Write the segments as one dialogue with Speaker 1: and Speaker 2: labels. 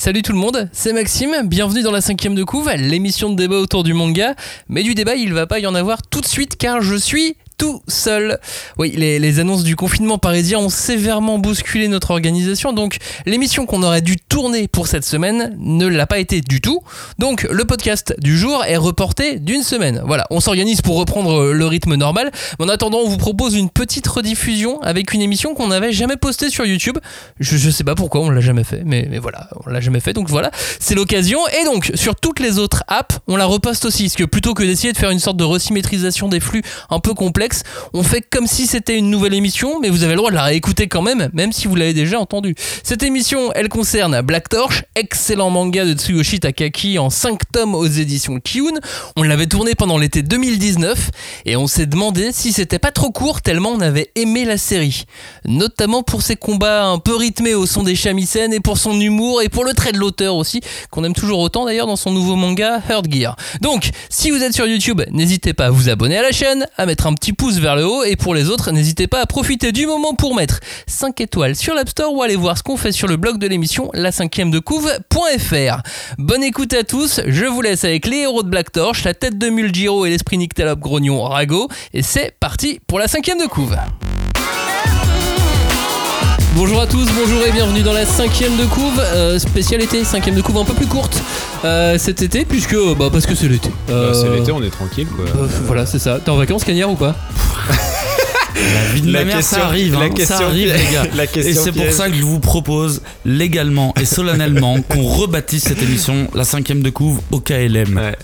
Speaker 1: Salut tout le monde, c'est Maxime, bienvenue dans la cinquième de couve, l'émission de débat autour du manga. Mais du débat, il va pas y en avoir tout de suite car je suis tout seul. Oui, les, les, annonces du confinement parisien ont sévèrement bousculé notre organisation, donc l'émission qu'on aurait dû tourner pour cette semaine ne l'a pas été du tout. Donc le podcast du jour est reporté d'une semaine. Voilà, on s'organise pour reprendre le rythme normal. Mais en attendant, on vous propose une petite rediffusion avec une émission qu'on n'avait jamais postée sur YouTube. Je, je sais pas pourquoi on l'a jamais fait, mais, mais voilà, on l'a jamais fait, donc voilà, c'est l'occasion. Et donc sur toutes les autres apps, on la reposte aussi, parce que plutôt que d'essayer de faire une sorte de resymétrisation des flux un peu complexe, on fait comme si c'était une nouvelle émission, mais vous avez le droit de la réécouter quand même, même si vous l'avez déjà entendu. Cette émission, elle concerne Black Torch, excellent manga de Tsuyoshi Takaki en 5 tomes aux éditions Kiun. On l'avait tourné pendant l'été 2019 et on s'est demandé si c'était pas trop court tellement on avait aimé la série. Notamment pour ses combats un peu rythmés au son des shamisen et pour son humour et pour le trait de l'auteur aussi, qu'on aime toujours autant d'ailleurs dans son nouveau manga Hurt Gear. Donc, si vous êtes sur YouTube, n'hésitez pas à vous abonner à la chaîne, à mettre un petit pouce vers le haut et pour les autres, n'hésitez pas à profiter du moment pour mettre 5 étoiles sur l'App Store ou aller voir ce qu'on fait sur le blog de l'émission la 5 de couve.fr. Bonne écoute à tous, je vous laisse avec les héros de Black Torch, la tête de Mulgiro et l'esprit Nyctalope Grognon Rago et c'est parti pour la 5 de couve. Bonjour à tous, bonjour et bienvenue dans la cinquième de couve, euh, spécialité cinquième de couve un peu plus courte euh, cet été puisque bah parce que c'est l'été.
Speaker 2: Euh, c'est l'été, on est tranquille quoi.
Speaker 1: voilà c'est ça. T'es en vacances Cagnard ou pas
Speaker 3: La vie de la, question, ça arrive,
Speaker 2: la
Speaker 3: hein,
Speaker 2: question,
Speaker 3: ça arrive les gars.
Speaker 2: La question
Speaker 3: et c'est pour ça que je vous propose légalement et solennellement qu'on rebâtisse cette émission la cinquième de couve au KLM.
Speaker 2: Ouais.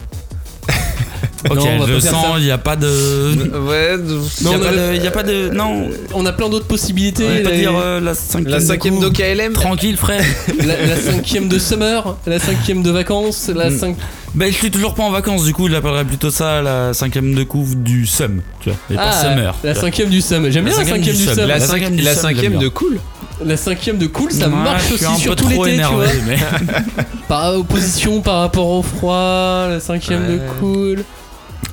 Speaker 3: Ok,
Speaker 1: Non, on va
Speaker 3: je sens,
Speaker 1: ça.
Speaker 3: il n'y a pas de.
Speaker 2: Ouais,
Speaker 3: Il
Speaker 1: Non,
Speaker 3: n'y a, pas
Speaker 1: a-
Speaker 3: de- y a pas de. Non,
Speaker 1: On a plein d'autres possibilités.
Speaker 3: on peut pas
Speaker 1: la,
Speaker 3: dire euh, la cinquième
Speaker 2: la
Speaker 3: de
Speaker 2: cinquième.
Speaker 3: Tranquille, frère.
Speaker 1: la- la cinquième de summer, la cinquième de vacances, la
Speaker 3: Mm.
Speaker 1: cinq...
Speaker 3: ben, je suis toujours pas en vacances, du coup, je l'appellerais plutôt ça la cinquième de couve du Sum, tu vois, et pas Summer.
Speaker 1: la cinquième du summer. J'aime
Speaker 3: La
Speaker 1: bien la
Speaker 3: cinquième
Speaker 1: cinquième
Speaker 3: du sum.
Speaker 2: La,
Speaker 3: La
Speaker 2: cinq-
Speaker 3: cinquième
Speaker 2: la cinquième de cool.
Speaker 1: La cinquième de cool, ça
Speaker 3: Ouais,
Speaker 1: marche aussi sur tout
Speaker 3: trop
Speaker 1: l'été, tu vois.
Speaker 3: énervé, mais.
Speaker 1: Par opposition par rapport au froid, la cinquième de
Speaker 2: Ouais.
Speaker 1: cool.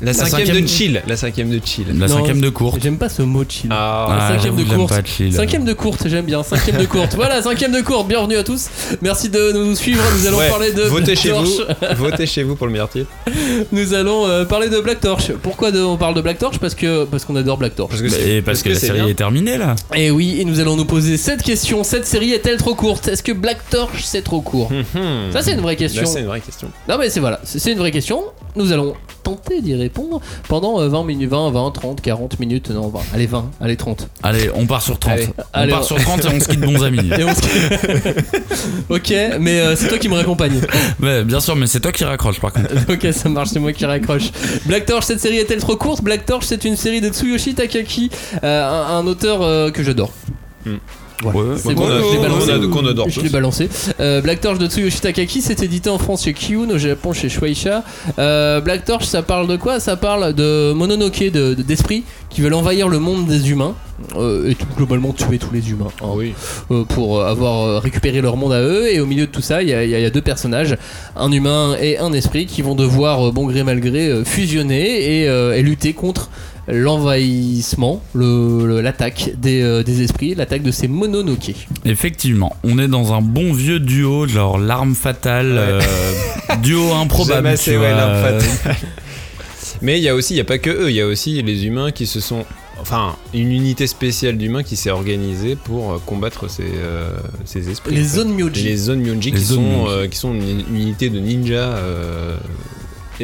Speaker 2: La cinquième,
Speaker 3: cinquième-
Speaker 2: de chill. La cinquième de chill.
Speaker 3: La
Speaker 1: Non,
Speaker 3: cinquième de courte.
Speaker 1: J'aime pas ce mot chill.
Speaker 2: Ah,
Speaker 1: La cinquième de courte.
Speaker 3: pas chill.
Speaker 1: Cinquième de courte, j'aime bien. Cinquième de courte. Voilà, cinquième de courte. Bienvenue à tous. Merci de nous suivre. Nous allons
Speaker 2: Ouais,
Speaker 1: parler de
Speaker 2: votez
Speaker 1: Black
Speaker 2: chez
Speaker 1: Torch.
Speaker 2: vous. Votez chez vous pour le meilleur titre.
Speaker 1: Nous allons euh, parler de Black Torch. Pourquoi de- on parle de Black Torch? Parce que parce qu'on adore Black Torch.
Speaker 2: Parce que
Speaker 3: Bah,
Speaker 2: c'est-
Speaker 3: Et parce que la série
Speaker 2: bien.
Speaker 3: est terminée là.
Speaker 1: Et oui, et nous allons nous poser cette question. Cette série est-elle trop courte? Est-ce que Black Torch c'est trop court?
Speaker 2: Mhm.
Speaker 1: Ça c'est une vraie question.
Speaker 2: C'est une vraie question.
Speaker 1: Non mais c'est voilà, c'est une vraie question. Nous allons tenter d'y répondre pendant euh, 20 minutes, 20, 20, 30, 40 minutes, non 20, allez 20, allez 30.
Speaker 3: Allez, on part sur 30.
Speaker 2: Allez.
Speaker 3: on
Speaker 1: Allez,
Speaker 3: part
Speaker 1: on-
Speaker 3: sur 30 et on se quitte bons amis.
Speaker 1: Et on se- ok, mais euh, c'est toi qui me raccompagne.
Speaker 3: Ouais, bien sûr, mais c'est toi qui raccroche par contre.
Speaker 1: ok, ça marche, c'est moi qui raccroche. Black Torch, cette série est-elle trop courte? Black Torch, c'est une série de Tsuyoshi Takaki, euh, un, un auteur euh, que j'adore.
Speaker 2: Hmm.
Speaker 3: Ouais,
Speaker 1: C'est bon, je l'ai balancé.
Speaker 2: qu'on adore
Speaker 1: Je l'ai
Speaker 2: tous.
Speaker 1: balancé. Euh, Black Torch de Tsuyoshi Takaki, c'est édité en France chez Kiun, au Japon chez Shueisha. Euh, Black Torch, ça parle de quoi? Ça parle de Mononoke, de- de- d'esprits qui veulent envahir le monde des humains euh, et tout globalement tuer tous les humains hein,
Speaker 2: Oui.
Speaker 1: euh, pour euh, avoir euh, récupéré leur monde à eux. Et au milieu de tout ça, il y, a- il y a il y a deux personnages, un humain et un esprit, qui vont devoir, euh, bon gré mal gré, euh, fusionner et, euh, et lutter contre l'envahissement, le- le- l'attaque des, euh, des esprits, l'attaque de ces Mononoke.
Speaker 3: Effectivement, on est dans un bon vieux duo, genre l'arme fatale, euh, duo improbable.
Speaker 2: Ouais, fatale. Mais il y a aussi, il y a pas que eux, il y a aussi les humains qui se sont, enfin, une unité spéciale d'humains qui s'est organisée pour euh, combattre ces, euh, ces esprits.
Speaker 1: Les zones Myoji.
Speaker 2: Les zones Myonji
Speaker 3: Les
Speaker 2: qui
Speaker 3: zones
Speaker 2: sont,
Speaker 3: Myonji.
Speaker 2: euh, qui sont une, une unité de ninja. euh,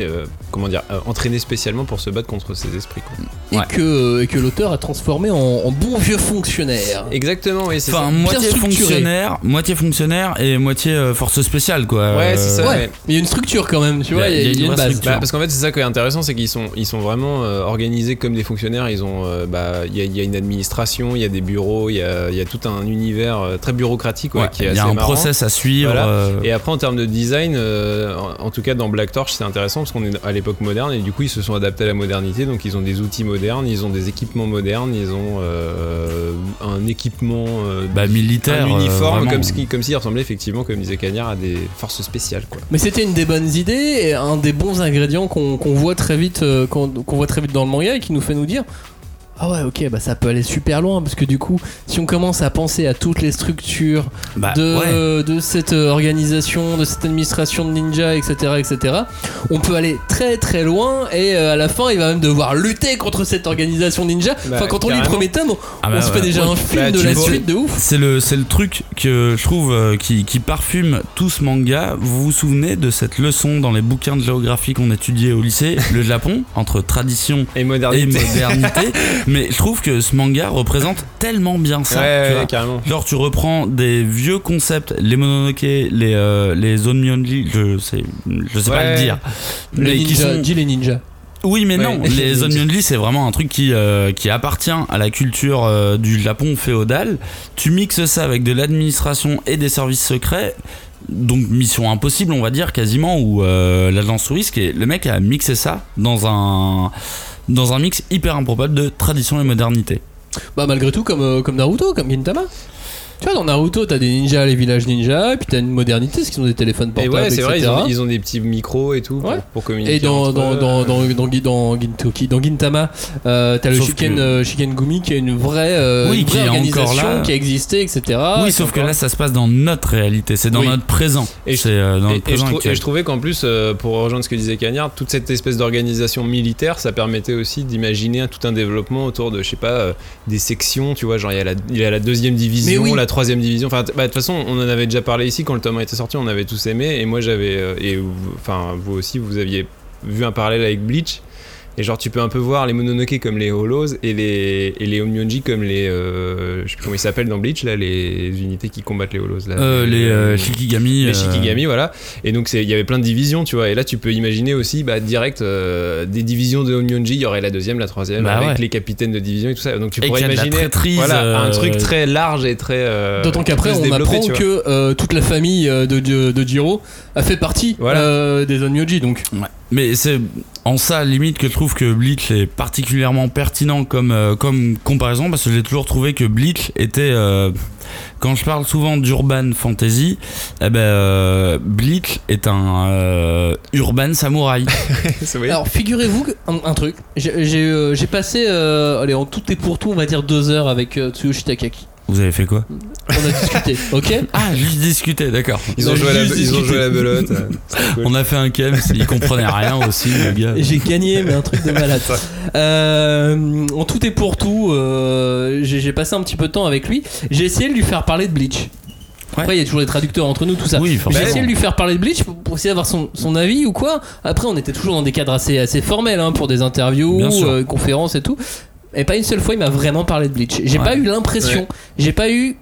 Speaker 2: euh, comment dire, euh, entraînée spécialement pour se battre contre ces esprits. quoi.
Speaker 1: Et
Speaker 3: Ouais.
Speaker 1: que, et que l'auteur a transformé en, en bon vieux fonctionnaire.
Speaker 2: Exactement, oui, c'est
Speaker 3: Enfin,
Speaker 2: ça.
Speaker 3: moitié fonctionnaire, moitié fonctionnaire et moitié euh, force spéciale quoi.
Speaker 2: Ouais, c'est ça.
Speaker 1: Ouais,
Speaker 2: ouais.
Speaker 1: mais il y a une structure quand même, tu vois, il y, a- il y a une base.
Speaker 3: structure.
Speaker 2: Bah, parce qu'en fait, c'est ça qui est intéressant, c'est qu'ils sont, ils sont vraiment euh, organisés comme des fonctionnaires. Ils ont, euh, bah, il y, a- il y a une administration, il y a des bureaux, il y a, il y a tout un univers euh, très bureaucratique ouais,
Speaker 3: Ouais,
Speaker 2: qui est
Speaker 3: il y
Speaker 2: assez
Speaker 3: a un
Speaker 2: marrant.
Speaker 3: process à suivre.
Speaker 2: Voilà.
Speaker 3: euh,
Speaker 2: Et après, en termes de design, euh, en, en tout cas dans Black Torch, c'est intéressant parce qu'on est à l'époque moderne et du coup, ils se sont adaptés à la modernité. Donc, ils ont des outils modernes, ils ont des équipements modernes, ils ont euh, un équipement euh,
Speaker 3: bah, militaire.
Speaker 2: un
Speaker 3: euh,
Speaker 2: uniforme comme, ce qui, comme s'il ressemblait effectivement, comme disait Cagnard, à des forces spéciales. Quoi.
Speaker 1: Mais c'était une des bonnes idées et un des bons ingrédients qu'on voit très vite, euh, qu'on voit très vite dans le manga et qui nous fait nous dire. Ah ouais, ok, bah ça peut aller super loin parce que du coup, si on commence à penser à toutes les structures
Speaker 3: Bah,
Speaker 1: de,
Speaker 3: ouais.
Speaker 1: de cette euh, organisation, de cette administration de ninja, etc., etc., on peut aller très très loin et euh, à la fin, il va même devoir lutter contre cette organisation ninja.
Speaker 2: Bah,
Speaker 1: enfin, quand on lit le premier tome, on,
Speaker 3: Ah bah
Speaker 1: on se
Speaker 3: ouais.
Speaker 1: fait déjà
Speaker 3: Ouais.
Speaker 1: un film
Speaker 2: Bah,
Speaker 1: de la
Speaker 2: vois,
Speaker 1: suite de ouf.
Speaker 3: C'est le, c'est le truc que je trouve euh, qui, qui parfume tout ce manga. Vous vous souvenez de cette leçon dans les bouquins de géographie qu'on étudiait au lycée? Le Japon, entre tradition
Speaker 2: Et
Speaker 3: et
Speaker 2: modernité.
Speaker 3: Mais je trouve que ce manga représente tellement bien ça.
Speaker 2: ouais,
Speaker 3: tu
Speaker 2: ouais,
Speaker 3: vois.
Speaker 2: carrément.
Speaker 3: Genre tu reprends des vieux concepts, les Mononoke, les, euh, les je sais, je sais pas le dire.
Speaker 1: Les
Speaker 3: Mais qui
Speaker 1: ninjas,
Speaker 3: sont-
Speaker 1: dis les ninjas.
Speaker 3: Oui, mais
Speaker 2: Ouais.
Speaker 3: non, les Zone Mionji, c'est vraiment un truc qui, euh, qui appartient à la culture euh, du Japon féodal. Tu mixes ça avec de l'administration et des services secrets. Donc mission impossible, on va dire quasiment, ou euh, l'agence risque. Et le mec a mixé ça dans un dans un mix hyper improbable de tradition et modernité.
Speaker 1: Bah, malgré tout, comme, euh, comme Naruto, comme Gintama. Tu vois, dans Naruto, t'as des ninjas, les villages ninjas, et puis t'as une modernité, parce qu'ils ont des téléphones
Speaker 2: Et
Speaker 1: portables,
Speaker 2: ouais, c'est vrai, ils
Speaker 1: etc.
Speaker 2: ont, ils ont des petits micros et tout pour,
Speaker 1: Ouais.
Speaker 2: pour communiquer.
Speaker 1: Et dans,
Speaker 2: entre
Speaker 1: dans,
Speaker 2: eux.
Speaker 1: dans, dans, dans, Gi- dans, Gintoki- dans Gintama, euh, t'as le Shiken,
Speaker 3: que-
Speaker 1: euh, Shikengumi qui a une vraie, euh,
Speaker 3: Oui,
Speaker 1: une
Speaker 3: qui
Speaker 1: vraie
Speaker 3: est encore
Speaker 1: organisation
Speaker 3: là.
Speaker 1: qui a existé, etc.
Speaker 3: oui, sauf
Speaker 1: est
Speaker 3: que
Speaker 1: encore-
Speaker 3: là, ça se passe dans notre réalité, c'est dans
Speaker 2: Oui.
Speaker 3: notre présent.
Speaker 2: Et je-
Speaker 3: euh, dans
Speaker 2: Et,
Speaker 3: notre
Speaker 2: et je
Speaker 3: présent
Speaker 2: trou- et
Speaker 3: actuel.
Speaker 2: je trouvais qu'en plus, euh, pour rejoindre ce que disait Cagnard, toute cette espèce d'organisation militaire, ça permettait aussi d'imaginer tout un développement autour de, je sais pas, euh, des sections, tu vois, genre il y a la, il y a la deuxième division,
Speaker 1: Mais oui.
Speaker 2: la troisième division. Enfin, bah, de toute façon, on en avait déjà parlé ici quand le tome était sorti, on avait tous aimé, et moi j'avais, euh, et enfin vous aussi, vous aviez vu un parallèle avec Bleach. Et genre tu peux un peu voir les Mononoke comme les Hollows et les, et les Onmyonji comme les... euh, je sais plus comment ils s'appellent dans Bleach, là, les unités qui combattent les Hollows. Là,
Speaker 3: Euh, les euh, Shikigami.
Speaker 2: les
Speaker 3: euh,
Speaker 2: Shikigami, voilà. Et donc, c'est- il y avait plein de divisions, tu vois. Et là, tu peux imaginer aussi, bah, direct, euh, des divisions de Onmyonji. Il y aurait la deuxième, la troisième,
Speaker 3: Bah
Speaker 2: avec
Speaker 3: ouais.
Speaker 2: les capitaines de division et tout ça. Donc, tu pourrais imaginer
Speaker 3: traîtrise,
Speaker 2: voilà, un truc très large et très. euh,
Speaker 1: D'autant qu'après, on apprend que euh, toute la famille de, de, de Jiro a fait partie
Speaker 2: Voilà.
Speaker 1: euh, des Onmyoji, donc.
Speaker 3: Ouais. Mais c'est en ça limite que je trouve que Bleach est particulièrement pertinent comme, euh, comme comparaison parce que j'ai toujours trouvé que Bleach était euh, quand je parle souvent d'urban fantasy, eh ben euh, Bleach est un euh, urban samouraï.
Speaker 1: Alors, figurez-vous un, un truc. J'ai euh, passé, euh, allez, en tout et pour tout, on va dire deux heures avec euh, Tsuyoshi Takaki.
Speaker 3: Vous avez fait quoi
Speaker 1: On a discuté, ok
Speaker 3: Ah, juste discuter, d'accord.
Speaker 2: Ils
Speaker 1: on
Speaker 2: ont, joué à la, ils ont
Speaker 1: discuté.
Speaker 2: joué à la belote. cool.
Speaker 3: On a fait un kem, il comprenait rien aussi, le gars.
Speaker 1: J'ai gagné, mais un truc de malade. Euh, en tout et pour tout, euh, j'ai passé un petit peu de temps avec lui. J'ai essayé de lui faire parler de Bleach. Après, il y a toujours des traducteurs entre nous, tout ça.
Speaker 3: Oui,
Speaker 1: J'ai essayé de lui faire parler de Bleach pour, pour essayer d'avoir son, son avis ou quoi. Après, on était toujours dans des cadres assez, assez formels hein, pour des interviews, euh, conférences et tout. Et pas une seule fois, il m'a vraiment parlé de Bleach. J'ai
Speaker 3: Ouais.
Speaker 1: pas eu l'impression,
Speaker 2: Ouais.
Speaker 1: j'ai pas eu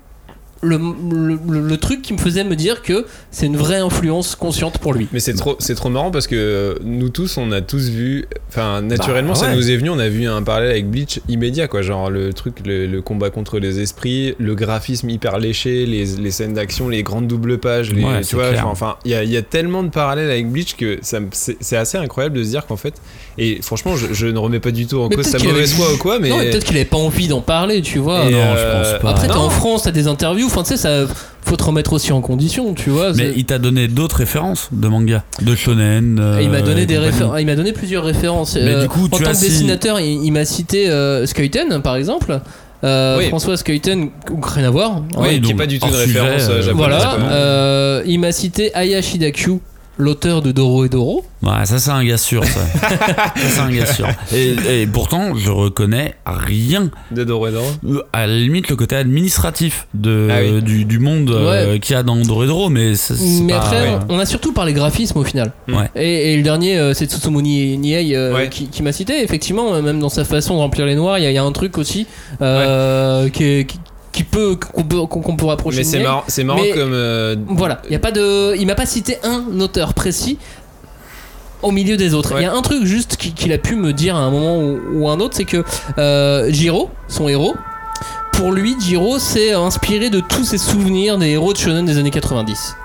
Speaker 1: le, le- truc qui me faisait me dire que c'est une vraie influence consciente pour lui.
Speaker 2: Mais c'est trop, c'est trop marrant parce que euh, nous tous, on a tous vu, enfin naturellement,
Speaker 3: Bah,
Speaker 2: ça nous est venu. On a vu un parallèle avec Bleach immédiat, quoi. Genre le truc, le, le combat contre les esprits, le graphisme hyper léché, les, les scènes d'action, les grandes doubles pages, les,
Speaker 3: Ouais,
Speaker 2: tu vois. genre, Enfin, il y a, il y a tellement de parallèles avec Bleach que ça c'est c'est assez incroyable de se dire qu'en fait, et franchement, je, je ne remets pas du tout en
Speaker 1: Mais
Speaker 2: cause sa mauvaise foi ou quoi, mais
Speaker 1: Non, mais peut-être qu'il avait pas envie d'en parler, tu vois.
Speaker 2: Et,
Speaker 3: non,
Speaker 2: euh,
Speaker 3: je pense pas.
Speaker 1: Après, t'es en France, t'as des interviews, enfin, tu sais, ça faut te remettre aussi en condition, tu vois.
Speaker 3: Mais il t'a donné d'autres références de manga, de shonen. euh,
Speaker 1: il m'a donné
Speaker 3: et
Speaker 1: des
Speaker 3: compagnie.
Speaker 1: références, il m'a donné plusieurs références.
Speaker 3: Mais
Speaker 1: Euh,
Speaker 3: du coup,
Speaker 1: en
Speaker 3: tu
Speaker 1: tant
Speaker 3: as
Speaker 1: que
Speaker 3: si-
Speaker 1: dessinateur, il, il m'a cité euh, Skeuten, par exemple. Euh,
Speaker 2: Oui.
Speaker 1: François Skeuten, ou rien à voir.
Speaker 2: oui,
Speaker 3: Ouais,
Speaker 2: qui est
Speaker 3: donc,
Speaker 2: pas du tout une référence
Speaker 3: euh,
Speaker 2: euh, japonaise.
Speaker 1: Voilà. euh, il m'a cité Aya Shidakyu, l'auteur de Doro et Doro.
Speaker 3: Ouais, ça c'est un gars sûr, ça. ça c'est un gars sûr. Et, et pourtant, je reconnais rien.
Speaker 2: De Doredoro.
Speaker 3: Euh, À la limite, le côté administratif de,
Speaker 2: Ah oui.
Speaker 3: du, du monde euh, qu'il y a dans Doredoro, mais c'est c'est
Speaker 1: Mais
Speaker 3: pas-
Speaker 1: après,
Speaker 3: ouais.
Speaker 1: on a surtout parlé graphisme au final.
Speaker 3: Ouais.
Speaker 1: Et, et le dernier, euh, c'est Tsutsumoni Niei euh,
Speaker 2: Ouais.
Speaker 1: qui, qui m'a cité. Effectivement, même dans sa façon de remplir les noirs, il y, a- il y a un truc aussi euh, qui, est- qui- qui peut qu'on peut, qu'on- peut rapprocher.
Speaker 2: Mais c'est marrant, c'est marrant
Speaker 1: Mais-
Speaker 2: comme. euh,
Speaker 1: Voilà, il y a pas de, il m'a pas cité un auteur précis au milieu des autres. Il
Speaker 2: Ouais.
Speaker 1: y a un truc juste qui- qu'il a pu me dire à un moment ou, ou un autre, c'est que euh, Jiro, son héros, pour lui, Jiro s'est inspiré de tous ses souvenirs des héros de shonen des années 90.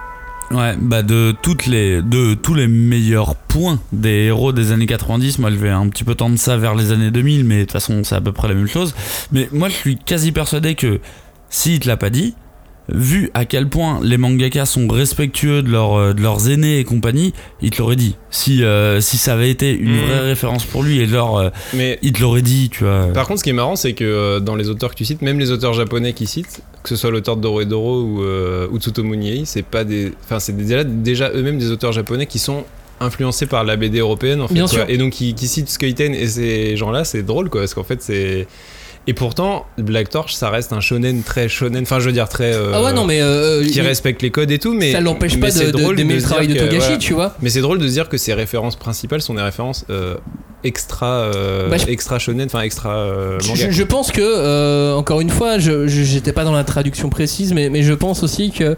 Speaker 3: Ouais, bah de toutes les de tous les meilleurs points des héros des années 90, moi je vais un petit peu tendre ça vers les années 2000 mais de toute façon c'est à peu près la même chose. Mais moi je suis quasi persuadé que s'il te l'a pas dit, vu à quel point les mangakas sont respectueux de, leur, euh, de leurs aînés et compagnie, il te l'aurait dit. Si, euh, si ça avait été une
Speaker 2: Mhm.
Speaker 3: vraie référence pour lui, et euh,
Speaker 2: Mais
Speaker 3: il te l'aurait dit, tu vois.
Speaker 2: Par contre, ce qui est marrant, c'est que euh, dans les auteurs que tu cites, même les auteurs japonais qui citent, que ce soit l'auteur de Doro et Doro ou, euh, ou Tsutomu Niei, c'est pas des, enfin, c'est déjà, déjà eux-mêmes des auteurs japonais qui sont influencés par la BD européenne en fait.
Speaker 1: Bien
Speaker 2: quoi.
Speaker 1: sûr.
Speaker 2: Et donc qui, qui citent Skeiten et ces gens-là, c'est drôle quoi, parce qu'en fait c'est et pourtant Black Torch, ça reste un shonen très shonen, enfin je veux dire très euh,
Speaker 1: Ah ouais, non, mais. euh,
Speaker 2: qui respecte les codes et tout, mais
Speaker 1: ça l'empêche pas de-
Speaker 2: drôle
Speaker 1: d'aimer le travail de
Speaker 2: que,
Speaker 1: Togashi,
Speaker 2: voilà.
Speaker 1: tu vois.
Speaker 2: Mais c'est drôle de dire que ses références principales sont des références euh, extra, euh,
Speaker 1: Bah, je-
Speaker 2: extra shonen, enfin extra euh,
Speaker 1: Je,
Speaker 2: manga.
Speaker 1: je- je pense que, euh, encore une fois, je je- j'étais pas dans la traduction précise, mais, mais je pense aussi que.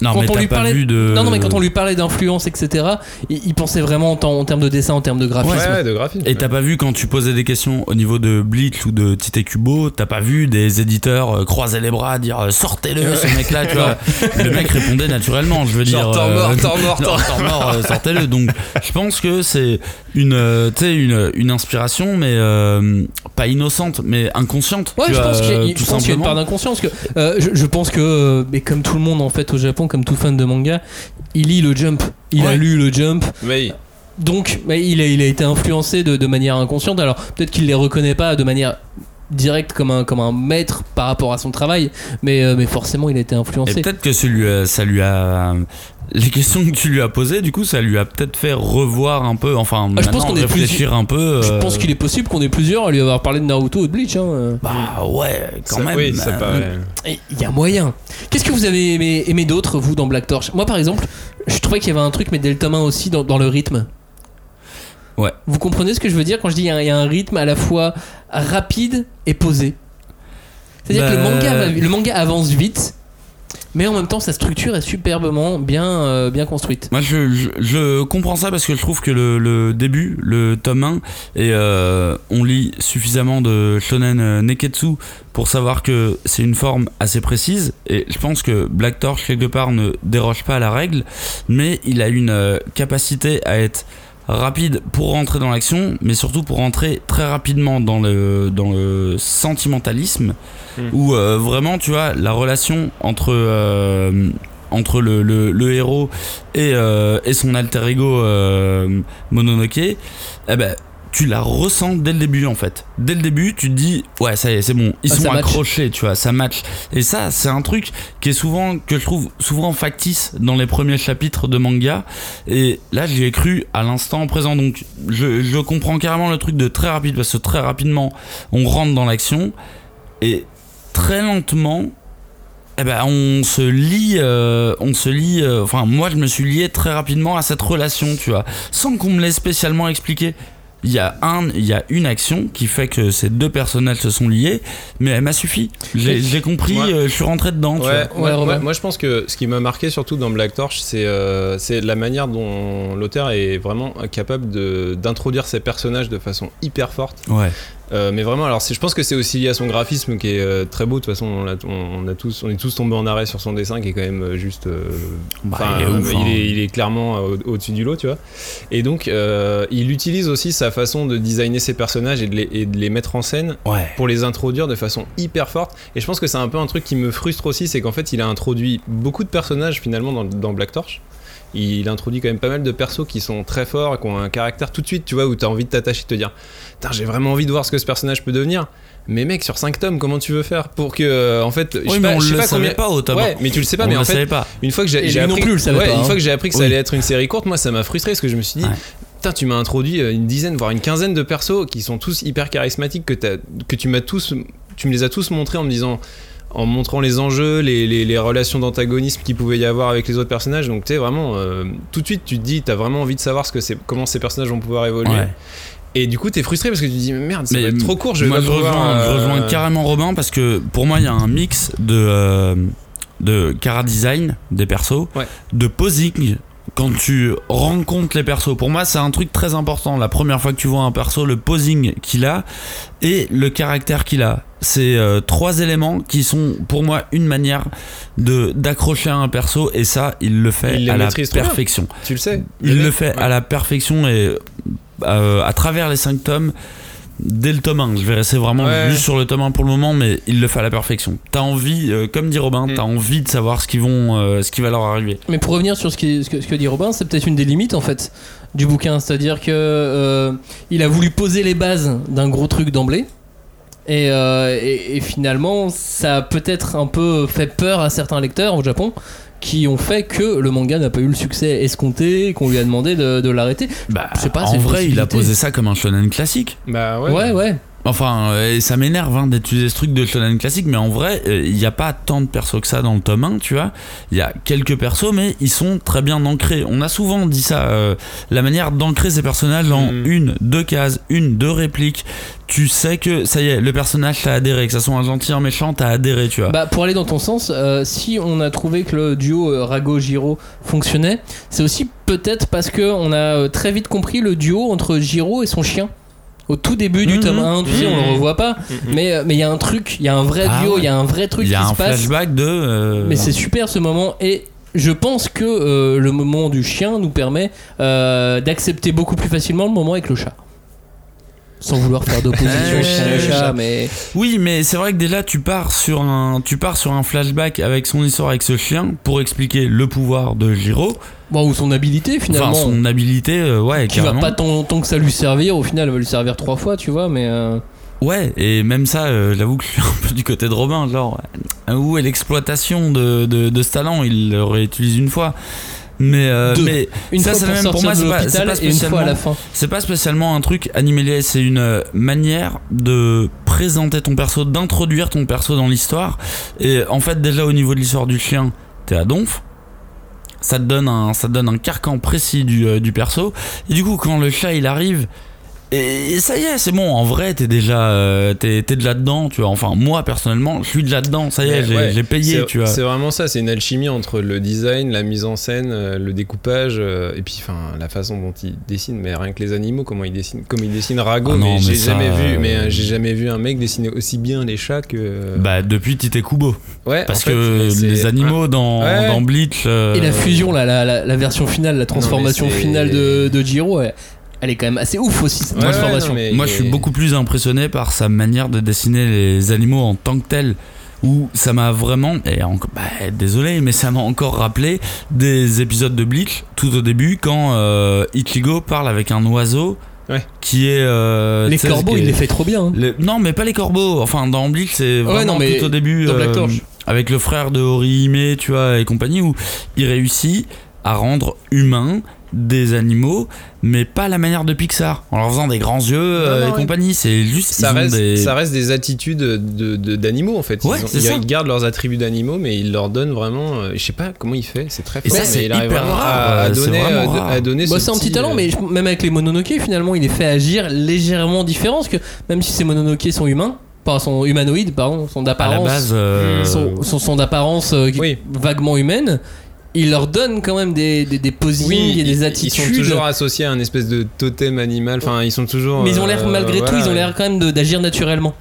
Speaker 3: Non,
Speaker 1: quand
Speaker 3: mais
Speaker 1: on lui
Speaker 3: pas
Speaker 1: parlait-
Speaker 3: vu de.
Speaker 1: Non, non, mais quand on lui parlait d'influence, etc., il, il pensait vraiment en, termes de dessin, en termes de graphisme.
Speaker 2: Ouais, ouais, de graphisme.
Speaker 3: Et t'as pas vu quand tu posais des questions au niveau de Bleach ou de Tite Kubo, t'as pas vu des éditeurs euh, croiser les bras, dire euh, sortez-le ce mec-là, tu vois. Le mec répondait naturellement, je veux dire.
Speaker 2: Genre,
Speaker 3: euh,
Speaker 2: mort, temps mort,
Speaker 3: sortez-le. Donc je pense que c'est une, euh, une, une inspiration, mais euh, pas innocente, mais inconsciente.
Speaker 1: Ouais,
Speaker 3: tu
Speaker 1: je
Speaker 3: vois,
Speaker 1: pense qu'il y a, y une part d'inconscience. Que, euh, je, je pense que, mais comme tout le monde en fait au Japon, comme tout fan de manga, il lit le Jump. Il a lu le Jump. Donc, il, a, il a été influencé de, de manière inconsciente. Alors, peut-être qu'il les reconnaît pas de manière directe comme un, comme un maître par rapport à son travail, mais, euh, mais forcément, il a été influencé.
Speaker 3: peut-être que ça lui, a, ça lui a. Les questions que tu lui as posées, du coup, ça lui a peut-être fait revoir un peu, enfin,
Speaker 1: Ah, je pense qu'on plus-
Speaker 3: réfléchir un peu.
Speaker 1: Je
Speaker 3: euh,
Speaker 1: pense qu'il est possible qu'on ait plusieurs à lui avoir parlé de Naruto ou de Bleach. Hein.
Speaker 3: Bah ouais, quand
Speaker 2: ça,
Speaker 3: même.
Speaker 2: oui, ça
Speaker 3: euh,
Speaker 1: Il y a moyen. Qu'est-ce que vous avez aimé, aimé d'autre, vous, dans Black Torch? Moi, par exemple, je trouvais qu'il y avait un truc, mais dès le tome 1 aussi, dans, dans le rythme.
Speaker 3: Ouais.
Speaker 1: Vous comprenez ce que je veux dire quand je dis il y, a un- il y a un rythme à la fois rapide et posé? C'est-à-dire que le
Speaker 3: Bah-
Speaker 1: manga, va- le manga avance vite, mais en même temps, sa structure est superbement bien, euh, bien construite.
Speaker 3: Moi, je, je, je comprends ça parce que je trouve que le, le début, le tome 1, et euh, on lit suffisamment de shonen euh, neketsu pour savoir que c'est une forme assez précise. Et je pense que Black Torch, quelque part, ne déroge pas à la règle, mais il a une euh, capacité à être rapide pour rentrer dans l'action, mais surtout pour rentrer très rapidement dans le, dans le sentimentalisme,
Speaker 2: Mm.
Speaker 3: où euh, vraiment, tu vois, la relation entre, euh, entre le, le, le héros et, euh, et son alter ego Mononoke, eh ben, tu la ressens dès le début en fait. Dès le début, tu te dis, ouais, ça y est, c'est bon, ils
Speaker 1: Ah,
Speaker 3: sont
Speaker 1: match.
Speaker 3: accrochés, tu vois, ça match. Et ça, c'est un truc qui est souvent, que je trouve souvent factice dans les premiers chapitres de manga. Et là, j'y ai cru à l'instant présent. Donc, je, je comprends carrément le truc de très rapide, parce que très rapidement, on rentre dans l'action. Et très lentement, eh ben, on se lie, euh, on se lie. euh, enfin, moi, je me suis lié très rapidement à cette relation, tu vois, sans qu'on me l'ait spécialement expliqué. Il y a un, il y a une action qui fait que ces deux personnages se sont liés, mais elle m'a suffi. J'ai j'ai compris,
Speaker 2: Ouais.
Speaker 3: euh, je suis rentré dedans. tu
Speaker 2: Ouais,
Speaker 3: vois.
Speaker 2: moi,
Speaker 1: Ouais, Robin.
Speaker 2: moi- moi, je pense que ce qui m'a marqué surtout dans Black Torch, c'est euh, c'est la manière dont l'auteur est vraiment capable de- d'introduire ses personnages de façon hyper forte. Euh, mais vraiment, alors je pense que c'est aussi lié à son graphisme qui est euh, très beau. De toute façon, on, a tous, on est tous tombés en arrêt sur son dessin qui est quand même juste. euh,
Speaker 3: Bah, il est ouf,
Speaker 2: il, est, il est clairement euh, au- au-dessus du lot, tu vois. Et donc, il utilise aussi sa façon de designer ses personnages et de les, et de les mettre en scène
Speaker 3: Ouais.
Speaker 2: pour les introduire de façon hyper forte. Et je pense que c'est un peu un truc qui me frustre aussi, c'est qu'en fait, il a introduit beaucoup de personnages finalement dans, dans Black Torch. Il introduit quand même pas mal de persos qui sont très forts, qui ont un caractère tout de suite, tu vois, où t'as envie de t'attacher, de te dire, Putain, j'ai vraiment envie de voir ce que ce personnage peut devenir. Mais mec, sur 5 tomes, comment tu veux faire pour que, euh, en fait, je sais
Speaker 3: mais
Speaker 2: pas,
Speaker 3: on
Speaker 2: je sais
Speaker 3: le
Speaker 2: pas
Speaker 3: savait
Speaker 2: combien-
Speaker 3: pas au tome.
Speaker 2: Ouais, mais tu le sais pas,
Speaker 3: on
Speaker 2: mais en fait,
Speaker 3: savait pas.
Speaker 2: une fois que j'ai
Speaker 1: non
Speaker 2: appris,
Speaker 1: plus le savait
Speaker 2: ouais,
Speaker 1: pas,
Speaker 2: une
Speaker 1: hein.
Speaker 2: fois que j'ai appris que ça allait être une série courte, moi ça m'a frustré parce que je me suis dit,
Speaker 3: Ouais.
Speaker 2: putain, tu m'as introduit euh, une dizaine, voire une quinzaine de persos qui sont tous hyper charismatiques que tu m'as tous, tu me les as tous montrés en me disant, en montrant les enjeux, les, les- les relations d'antagonisme qu'il pouvait y avoir avec les autres personnages. Donc tu vraiment, euh, tout de suite tu te dis, t'as vraiment envie de savoir ce que c'est, comment ces personnages vont pouvoir évoluer.
Speaker 3: Ouais.
Speaker 2: Et du coup t'es frustré parce que tu te dis, merde, ça va être trop court, je vais
Speaker 3: moi,
Speaker 2: pas
Speaker 3: je
Speaker 2: euh,
Speaker 3: rejoins carrément Robin parce que pour moi, il y a un mix de, euh, de cara design des persos,
Speaker 2: Ouais.
Speaker 3: de posing. Quand tu rencontres les persos, pour moi c'est un truc très important. La première fois que tu vois un perso, le posing qu'il a et le caractère qu'il a, c'est euh, trois éléments qui sont pour moi une manière de d'accrocher à un perso et ça il le fait
Speaker 2: Il
Speaker 3: à la perfection.
Speaker 2: Tu le sais.
Speaker 3: Il le
Speaker 2: mec-
Speaker 3: fait
Speaker 2: ouais.
Speaker 3: à la perfection et euh, à travers les cinq tomes, dès le tome 1. Je vais rester vraiment
Speaker 2: Ouais.
Speaker 3: juste sur le tome 1 pour le moment, mais il le fait à la perfection. T'as envie, euh, comme dit Robin,
Speaker 2: Mm.
Speaker 3: t'as envie de savoir ce qui, vont, euh, ce qui va leur arriver.
Speaker 1: Mais pour revenir sur ce, qui- ce que, ce que dit Robin, c'est peut-être une des limites en fait du bouquin, c'est-à-dire que euh, il a voulu poser les bases d'un gros truc d'emblée. Et, euh, et- et finalement, ça a peut-être un peu fait peur à certains lecteurs au Japon qui ont fait que le manga n'a pas eu le succès escompté, qu'on lui a demandé de, de l'arrêter.
Speaker 3: Bah,
Speaker 1: Je sais pas, c'est
Speaker 3: en vrai, il a posé ça comme un shonen classique.
Speaker 2: Bah
Speaker 1: Ouais,
Speaker 2: ouais.
Speaker 1: ouais.
Speaker 3: Enfin, euh, ça m'énerve hein, d'utiliser ce truc de shonen classique, mais en vrai, euh, il n'y a pas tant de persos que ça dans le tome 1, tu vois. Il y a quelques persos, mais ils sont très bien ancrés. On a souvent dit ça, euh, la manière d'ancrer ces personnages en
Speaker 2: Mhm.
Speaker 3: une, deux cases, une, deux répliques. Tu sais que ça y est, le personnage t'a adhéré, que ça soit un gentil, un méchant, t'as adhéré, tu vois.
Speaker 1: Bah, pour aller dans ton sens, euh, si on a trouvé que le duo euh, Rago-Giro fonctionnait, c'est aussi peut-être parce que on a euh, très vite compris le duo entre Giro et son chien. Au tout début du
Speaker 3: Mhm.
Speaker 1: tome 1, tu sais, on le
Speaker 2: Mhm.
Speaker 1: revoit pas,
Speaker 2: Mhm.
Speaker 1: mais euh, mais il y a un truc, il y a un vrai
Speaker 3: Ah
Speaker 1: duo, il
Speaker 3: ouais.
Speaker 1: y a un vrai truc
Speaker 3: Il y a
Speaker 1: qui
Speaker 3: un
Speaker 1: se passe.
Speaker 3: flashback de. euh,
Speaker 1: Mais c'est super ce moment et je pense que euh, le moment du chien nous permet euh, d'accepter beaucoup plus facilement le moment avec le chat. Sans vouloir faire d'opposition
Speaker 3: Ouais,
Speaker 1: mais
Speaker 3: Oui, mais c'est vrai que déjà tu pars sur un, tu pars sur un flashback avec son histoire avec ce chien pour expliquer le pouvoir de Giro,
Speaker 1: bon, ou son habilité finalement.
Speaker 3: enfin son habilité, euh, ouais,
Speaker 1: qui va
Speaker 3: carrément.
Speaker 1: pas tant, tant que ça lui servir, au final, elle va lui servir trois fois, tu vois, mais. euh,
Speaker 3: Ouais, et même ça, euh, j'avoue que je suis un peu du côté de Robin, genre, où est l'exploitation de, de, de ce talent? Il le réutilise une fois. Mais, euh, mais
Speaker 1: Une
Speaker 3: Ça, c'est même- pour moi, c'est pas- pas
Speaker 1: à la
Speaker 3: spécialement-
Speaker 1: fin.
Speaker 3: c'est pas spécialement un truc animalier, c'est une manière de présenter ton perso, d'introduire ton perso dans l'histoire. Et en fait, déjà au niveau de l'histoire du chien, t'es à donf. Ça te donne un, ça donne un carcan précis du, euh, du perso. Et du coup, quand le chat il arrive, et, ça y est, c'est bon. En vrai, t'es déjà, euh, t'es, t'es déjà dedans, tu vois. Enfin, moi personnellement, je suis déjà dedans. Ça y est, j'ai,
Speaker 2: ouais,
Speaker 3: j'ai payé,
Speaker 2: c'est-
Speaker 3: tu vois.
Speaker 2: C'est vraiment ça, c'est une alchimie entre le design, la mise en scène, euh, le découpage, euh, et puis enfin la façon dont il dessine. Mais rien que les animaux, comment il dessine, comme il dessine Rago,
Speaker 3: Ah non,
Speaker 2: mais,
Speaker 3: mais
Speaker 2: j'ai
Speaker 3: ça,
Speaker 2: jamais vu,
Speaker 3: euh,
Speaker 2: mais euh, j'ai jamais vu un mec dessiner aussi bien les chats que.
Speaker 3: Bah, depuis Tite Kubo.
Speaker 2: ouais,
Speaker 3: Parce
Speaker 2: en fait,
Speaker 3: que
Speaker 2: c'est-
Speaker 3: les animaux dans,
Speaker 2: Ouais.
Speaker 3: dans Bleach. euh,
Speaker 1: Et la fusion, là, la, la, la version finale, la transformation finale de, de Giro, elle, elle est quand même assez ouf aussi, cette
Speaker 2: Ouais, ouais,
Speaker 1: transformation.
Speaker 2: non, mais
Speaker 3: Moi, je suis beaucoup plus impressionné par sa manière de dessiner les animaux en tant que tel. Où ça m'a vraiment, et encore, bah, désolé, mais ça m'a encore rappelé des épisodes de Bleach tout au début quand euh, Ichigo parle avec un oiseau
Speaker 2: Ouais.
Speaker 3: qui est. euh,
Speaker 1: les corbeaux,
Speaker 3: est-
Speaker 1: il les fait trop bien. hein.
Speaker 3: les- Non, mais pas les corbeaux. Enfin, dans Bleach, c'est
Speaker 1: Ouais,
Speaker 3: vraiment
Speaker 1: non, mais
Speaker 3: tout au début.
Speaker 1: dans Black
Speaker 3: euh, avec le frère de Horihime, tu vois, et compagnie, où il réussit à rendre humains des animaux, mais pas la manière de Pixar, en leur faisant des grands yeux euh,
Speaker 2: non,
Speaker 3: et compagnie. C'est juste
Speaker 2: Ça reste,
Speaker 3: des...
Speaker 2: ça reste des attitudes de- de- d'animaux en fait. Ils,
Speaker 3: Ouais,
Speaker 2: ont-
Speaker 3: c'est
Speaker 2: ils-
Speaker 3: ça.
Speaker 2: ils gardent leurs attributs d'animaux, mais ils leur donnent vraiment. euh, je sais pas comment il fait, c'est très
Speaker 3: Et
Speaker 2: fort.
Speaker 3: ça,
Speaker 2: mais
Speaker 3: c'est
Speaker 2: il arrive vraiment
Speaker 3: rare,
Speaker 2: à, à
Speaker 3: euh, c'est
Speaker 2: donner, à-
Speaker 3: rare.
Speaker 2: à donner
Speaker 1: Bah,
Speaker 2: ce
Speaker 1: c'est un petit talent,
Speaker 2: euh,
Speaker 1: mais je- même avec les Mononoke, finalement, il les fait agir légèrement différents. Parce que même si ces Mononoke sont humains, pas sont humanoïdes, pardon, sont d'apparence,
Speaker 3: euh,
Speaker 1: sont, sont, sont d'apparence euh,
Speaker 2: Oui.
Speaker 1: vaguement humaine, il leur donne quand même des, des, des posings
Speaker 2: Oui,
Speaker 1: et des
Speaker 2: ils- Ils
Speaker 1: attitudes.
Speaker 2: sont toujours associés à un espèce de totem animal. Enfin, ils sont toujours.
Speaker 1: mais ils ont l'air,
Speaker 2: euh,
Speaker 1: malgré tout,
Speaker 2: voilà.
Speaker 1: ils ont l'air quand même d'agir naturellement.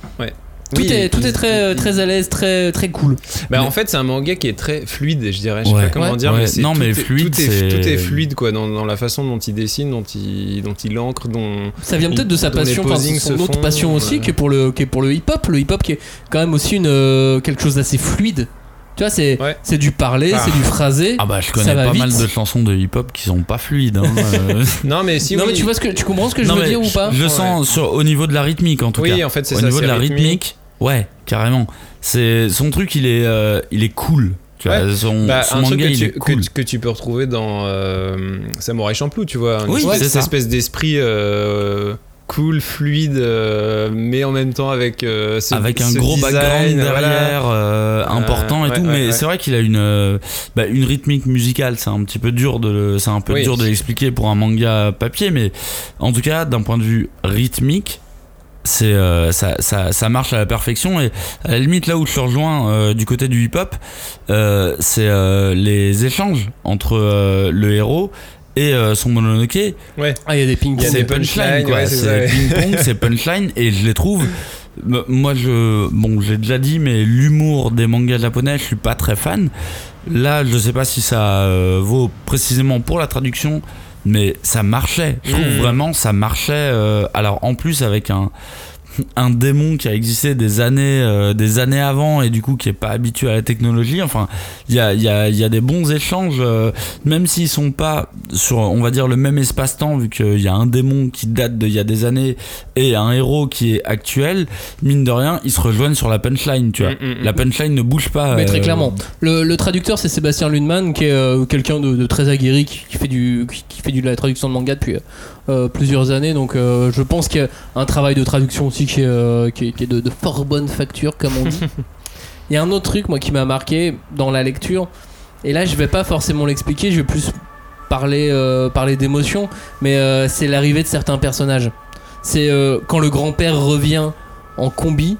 Speaker 1: Tout
Speaker 2: Oui,
Speaker 1: est, tout est très, très à l'aise, très, très cool.
Speaker 2: Bah,
Speaker 3: Mais-
Speaker 2: en fait, c'est un manga qui est très fluide, je dirais. Je sais pas comment
Speaker 1: Ouais.
Speaker 2: dire,
Speaker 3: Ouais.
Speaker 2: mais
Speaker 3: Non,
Speaker 2: tout
Speaker 3: mais
Speaker 2: est-
Speaker 3: fluide,
Speaker 2: tout est,
Speaker 3: c'est-
Speaker 2: tout est fluide quoi, dans, dans la façon dont il dessine, dont il, dont il encre, dont.
Speaker 1: Ça vient peut-être de sa passion, enfin, son autre
Speaker 2: font,
Speaker 1: passion aussi, qui est pour le, qui est pour le hip-hop. Le hip-hop qui est quand même aussi une, euh, quelque chose d'assez fluide. Tu vois, c'est
Speaker 2: Ouais.
Speaker 1: c'est du parler,
Speaker 2: Ah.
Speaker 1: c'est du phrasé.
Speaker 3: Ah bah je connais pas
Speaker 1: vite.
Speaker 3: mal de chansons de hip-hop qui sont pas fluides. hein, euh.
Speaker 2: Non, mais si.
Speaker 1: non
Speaker 2: oui.
Speaker 1: mais tu vois ce que tu comprends ce que je veux dire ou pas?
Speaker 3: Je
Speaker 2: Ouais.
Speaker 3: sens sur, au niveau de la rythmique en tout
Speaker 2: Oui,
Speaker 3: cas.
Speaker 2: en fait, c'est
Speaker 3: Au
Speaker 2: ça.
Speaker 3: niveau
Speaker 2: c'est
Speaker 3: de la
Speaker 2: rythmique.
Speaker 3: rythmique, ouais, carrément. C'est son truc, il est, euh, il est cool. Tu vois, son,
Speaker 2: Bah,
Speaker 3: son
Speaker 2: un truc
Speaker 3: manga,
Speaker 2: que
Speaker 3: il
Speaker 2: tu,
Speaker 3: est cool.
Speaker 2: que, que tu peux retrouver dans euh, Samurai Champloo, tu vois. une
Speaker 3: Oui,
Speaker 2: espèce-
Speaker 3: c'est ça.
Speaker 2: espèce d'esprit euh, cool, fluide, euh, mais en même temps avec euh, ce,
Speaker 3: avec un
Speaker 2: ce
Speaker 3: gros
Speaker 2: design,
Speaker 3: background
Speaker 2: voilà.
Speaker 3: derrière euh, important et
Speaker 2: ouais,
Speaker 3: tout
Speaker 2: ouais,
Speaker 3: mais
Speaker 2: ouais.
Speaker 3: c'est vrai qu'il a une bah, une rythmique musicale c'est un petit peu dur de c'est un peu
Speaker 2: Oui.
Speaker 3: dur de l'expliquer pour un manga papier mais en tout cas d'un point de vue rythmique c'est ça, ça, ça marche à la perfection et à la limite là où je te rejoins du côté du hip hop c'est les échanges entre le héros et euh, son mononoke
Speaker 1: Ah il y a des ping
Speaker 2: Il y a
Speaker 3: c'est punchline
Speaker 2: punchlines,
Speaker 3: quoi
Speaker 2: ouais, c'est
Speaker 3: ping-pong c'est punchline et je les trouve moi je bon j'ai déjà dit mais l'humour des mangas japonais je suis pas très fan là je sais pas si ça euh, vaut précisément pour la traduction mais ça marchait. Je trouve
Speaker 2: Mhm.
Speaker 3: vraiment ça marchait. euh, alors en plus avec un un démon qui a existé des années euh, des années avant et du coup qui est pas habitué à la technologie. Enfin, il y a, il y, a, il y a des bons échanges, euh, même s'ils sont pas sur, on va dire, le même espace-temps, vu qu'il y a un démon qui date d'il y a des années et un héros qui est actuel. Mine de rien, ils se rejoignent sur la punchline, tu vois.
Speaker 2: Mm, mm, mm.
Speaker 3: La punchline ne bouge pas.
Speaker 1: Mais très
Speaker 3: euh,
Speaker 1: clairement. Le, le traducteur, c'est Sébastien Lundman, qui est euh, quelqu'un de, de très aguerri, qui, qui fait du, qui, qui fait du, de la traduction de manga depuis euh, plusieurs années. Donc, euh, je pense qu'il y a un travail de traduction aussi qui est, euh, qui est, qui est de, de fort bonne facture, comme on dit. Il y a un autre truc, moi, qui m'a marqué dans la lecture. Et là, je vais pas forcément l'expliquer, je vais plus parler, parler d'émotion, mais c'est l'arrivée de certains personnages. C'est quand le grand-père revient en combi,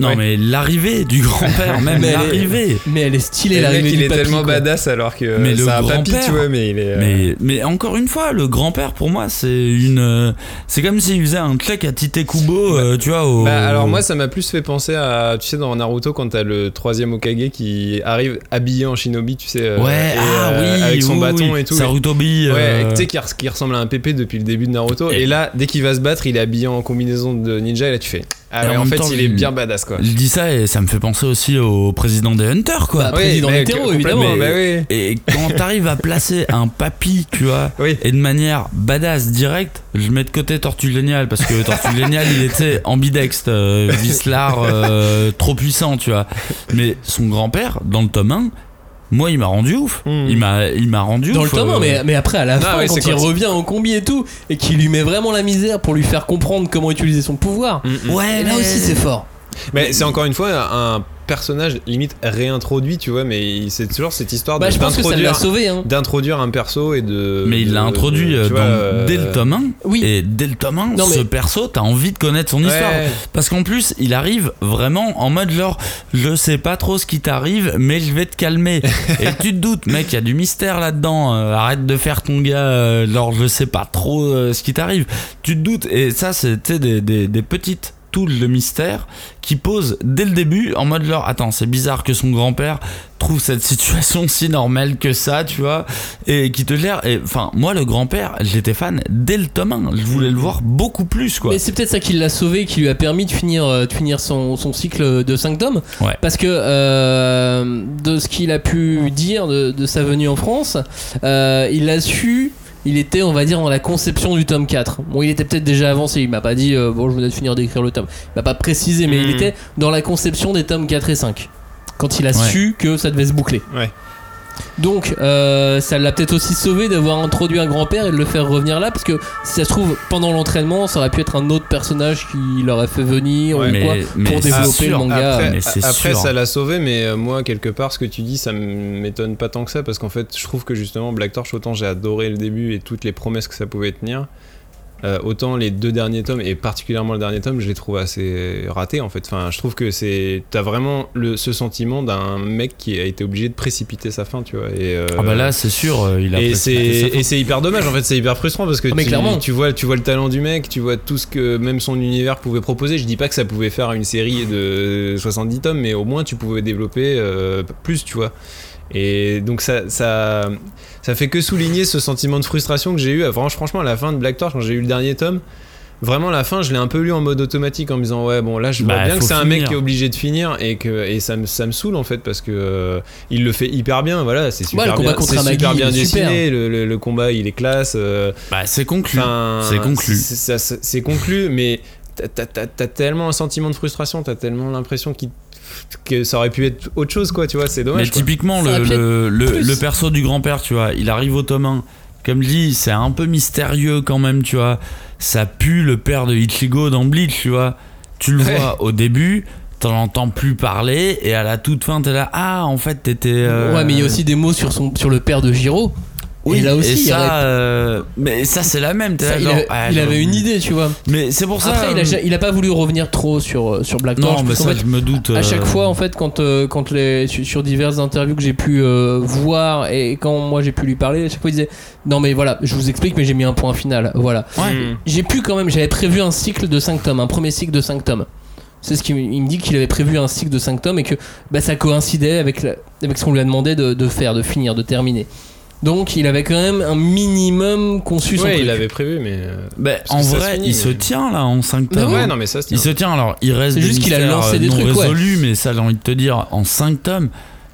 Speaker 3: Non,
Speaker 2: Ouais.
Speaker 3: mais l'arrivée du grand-père, même
Speaker 1: Mais elle est-
Speaker 3: l'arrivée.
Speaker 1: mais elle est stylée,
Speaker 2: Et le
Speaker 1: l'arrivée
Speaker 2: il est
Speaker 1: papy,
Speaker 2: tellement
Speaker 1: quoi.
Speaker 2: badass alors que
Speaker 3: Mais le
Speaker 2: c'est un papy, tu vois, mais il est. euh,
Speaker 3: Mais, mais encore une fois, le grand-père pour moi, c'est une. euh, C'est comme s'il faisait un check à Tite Kubo, euh, tu vois. Au...
Speaker 2: Bah, alors moi ça m'a plus fait penser à tu sais dans Naruto quand t'as le troisième Okage qui arrive habillé en shinobi tu sais
Speaker 3: Ouais,
Speaker 2: et,
Speaker 3: ah
Speaker 2: euh,
Speaker 3: oui,
Speaker 2: avec son
Speaker 3: oui,
Speaker 2: bâton
Speaker 3: oui.
Speaker 2: et tout
Speaker 3: Sarutobi.
Speaker 2: ouais tu sais qui, res- qui ressemble à un pépé depuis le début de Naruto et,
Speaker 3: Et-
Speaker 2: là dès qu'il va se battre il est habillé en combinaison de ninja et là tu fais ah ouais,
Speaker 3: en
Speaker 2: fait
Speaker 3: temps,
Speaker 2: il est bien badass quoi
Speaker 3: Je dis ça et ça me fait penser aussi au président des Hunters, quoi.
Speaker 1: Bah, président
Speaker 2: mais
Speaker 1: hétéro, évidemment.
Speaker 2: bah oui
Speaker 3: Et quand t'arrives à placer un papy, tu vois,
Speaker 2: oui
Speaker 3: et de manière badass direct, je mets de côté Tortue Géniale parce que Tortue Géniale il était ambidextre, euh, Vislar euh, trop puissant, tu vois. Mais son grand-père, dans le tome 1, moi il m'a rendu ouf.
Speaker 2: Hmm.
Speaker 3: Il m'a il m'a rendu
Speaker 1: Dans
Speaker 3: ouf.
Speaker 1: le tome 1,
Speaker 3: euh,
Speaker 1: mais, mais après à la
Speaker 2: Non,
Speaker 1: fin,
Speaker 2: ouais,
Speaker 1: quand
Speaker 2: c'est
Speaker 1: il revient en combi et tout, et qu'il lui met vraiment la misère pour lui faire comprendre comment utiliser son pouvoir.
Speaker 2: Mm, mm.
Speaker 3: Ouais,
Speaker 1: là
Speaker 3: mais-
Speaker 1: aussi, c'est fort.
Speaker 2: mais c'est encore une fois un personnage limite réintroduit tu vois mais c'est toujours cette histoire
Speaker 1: Bah,
Speaker 2: de-
Speaker 1: je pense que ça l'a
Speaker 2: d'introduire
Speaker 1: sauvé. Hein.
Speaker 2: d'introduire un perso et de
Speaker 3: Mais il l'a introduit
Speaker 2: de- tu
Speaker 3: dans-
Speaker 2: vois, euh,
Speaker 3: dès le tome 1.
Speaker 1: Oui.
Speaker 3: Et dès le tome 1,
Speaker 1: Non, mais-
Speaker 3: ce perso, t'as envie de connaître son
Speaker 2: Ouais.
Speaker 3: histoire. Parce qu'en plus, il arrive vraiment en mode genre, je sais pas trop ce qui t'arrive, mais je vais te calmer. et tu te doutes, mec, il y a du mystère là-dedans. euh, arrête de faire ton gars, euh, genre, je sais pas trop euh, ce qui t'arrive. Tu te doutes. Et ça, c'était des, des, des petites touches de mystère qui posent dès le début en mode genre, attends, c'est bizarre que son grand-père trouve cette situation si normale que ça, tu vois, et qui te gère. Et enfin, moi, le grand-père, j'étais fan dès le tome 1. Je voulais le voir beaucoup plus, quoi.
Speaker 1: Mais c'est peut-être ça qui l'a sauvé, qui lui a permis de finir, euh, de finir son, son cycle de 5 tomes.
Speaker 3: Ouais.
Speaker 1: Parce que euh, de ce qu'il a pu dire de, de sa venue en France, euh, il a su. Il était, on va dire, dans la conception du tome 4. Bon, il était peut-être déjà avancé, il m'a pas dit, euh, bon, je venais de finir d'écrire le tome. Il m'a pas précisé, mais il
Speaker 2: Mhm.
Speaker 1: était dans la conception des tomes 4 et 5. Quand il a
Speaker 3: Ouais.
Speaker 1: su que ça devait se boucler.
Speaker 2: Ouais.
Speaker 1: Donc, euh, ça l'a peut-être aussi sauvé d'avoir introduit un grand-père et de le faire revenir là, parce que si ça se trouve, pendant l'entraînement, ça aurait pu être un autre personnage qui l'aurait fait venir
Speaker 2: Ouais,
Speaker 1: ou quoi,
Speaker 3: mais
Speaker 1: pour développer le manga.
Speaker 2: Après,
Speaker 3: mais
Speaker 2: après ça l'a sauvé, mais euh, moi, quelque part, ce que tu dis, ça m'étonne pas tant que ça, parce qu'en fait, je trouve que justement, Black Torch, autant j'ai adoré le début et toutes les promesses que ça pouvait tenir, euh, autant les deux derniers tomes, et particulièrement le dernier tome, je les trouve assez ratés, en fait. Enfin, je trouve que c'est. T'as vraiment le, ce sentiment d'un mec qui a été obligé de précipiter sa fin, tu vois. Et, euh,
Speaker 3: Ah bah là, c'est sûr, euh, il a
Speaker 2: et c'est hyper dommage en fait c'est hyper frustrant parce que
Speaker 1: Ah, mais
Speaker 2: tu,
Speaker 1: clairement.
Speaker 2: tu vois tu vois le talent du mec tu vois tout ce que même son univers pouvait proposer je dis pas que ça pouvait faire une série de 70 tomes mais au moins tu pouvais développer euh, plus tu vois et donc ça ça ça fait que souligner ce sentiment de frustration que j'ai eu Franch- franchement à la fin de Black Torch quand j'ai eu le dernier tome Vraiment, la fin, je l'ai un peu lu en mode automatique en me disant ouais bon là je vois
Speaker 3: Bah,
Speaker 2: bien que c'est un mec qui est obligé de finir et que et ça me ça me saoule en fait parce que euh, il le fait hyper bien voilà c'est super
Speaker 1: le combat
Speaker 2: bien
Speaker 1: contre
Speaker 2: c'est
Speaker 1: Amagi,
Speaker 2: super bien
Speaker 1: super.
Speaker 2: dessiné le, le- le combat il est classe euh,
Speaker 3: Bah, c'est conclu. c'est conclu.
Speaker 2: c'est- conclu mais t'as- t'as- t'as tellement un sentiment de frustration t'as tellement l'impression qu'il- que ça aurait pu être autre chose quoi tu vois c'est
Speaker 3: Mais
Speaker 2: dommage quoi.
Speaker 3: typiquement, le, le, le, perso du grand-père, tu vois, il arrive au tome 1. Comme je dis, c'est un peu mystérieux quand même, tu vois. Ça pue le père de Ichigo dans Bleach, tu vois. Tu le
Speaker 2: Ouais.
Speaker 3: vois au début, t'en entends plus parler, et à la toute fin, t'es là, ah, en fait, t'étais. euh,
Speaker 1: Ouais, mais il y a aussi des mots sur, son, sur le père de Giro.
Speaker 3: Oui,
Speaker 1: et là aussi,
Speaker 3: et
Speaker 1: il y
Speaker 3: ça,
Speaker 1: aurait-
Speaker 3: euh, mais ça, c'est la même. t'es
Speaker 1: Ça,
Speaker 3: là,
Speaker 1: il,
Speaker 3: genre,
Speaker 1: avait,
Speaker 3: ah,
Speaker 1: il avait une idée, tu vois.
Speaker 3: Mais c'est pour ça.
Speaker 1: Après, il a, ja- il a pas voulu revenir trop sur, euh, sur Black.
Speaker 3: Non, mais ça,
Speaker 1: fait,
Speaker 3: je me doute.
Speaker 1: À chaque
Speaker 3: euh,
Speaker 1: fois, en fait, quand, euh, quand les, sur, sur diverses interviews que j'ai pu euh, voir et quand moi j'ai pu lui parler, à chaque fois il disait Non, mais voilà, je vous explique, mais j'ai mis un point final. Voilà.
Speaker 3: Ouais.
Speaker 1: J'ai pu quand même, j'avais prévu un cycle de 5 tomes, un premier cycle de 5 tomes. C'est ce qu'il il me dit qu'il avait prévu un cycle de 5 tomes et que bah, ça coïncidait avec, la- avec ce qu'on lui a demandé de, de faire, de finir, de terminer. Donc il avait quand même un minimum conçu son
Speaker 2: Ouais,
Speaker 1: truc.
Speaker 2: il avait prévu, mais. euh,
Speaker 3: Bah, en vrai,
Speaker 2: se finit,
Speaker 3: il
Speaker 2: mais-
Speaker 3: se tient là en 5
Speaker 1: Mais
Speaker 3: tomes.
Speaker 1: ouais,
Speaker 2: Ouais, non, mais ça se
Speaker 3: Il
Speaker 2: tient.
Speaker 3: se tient alors, il reste
Speaker 1: C'est
Speaker 3: des
Speaker 1: juste qu'il a lancé
Speaker 3: euh,
Speaker 1: des trucs, ouais.
Speaker 3: résolus, mais ça j'ai envie de te dire, en 5 tomes,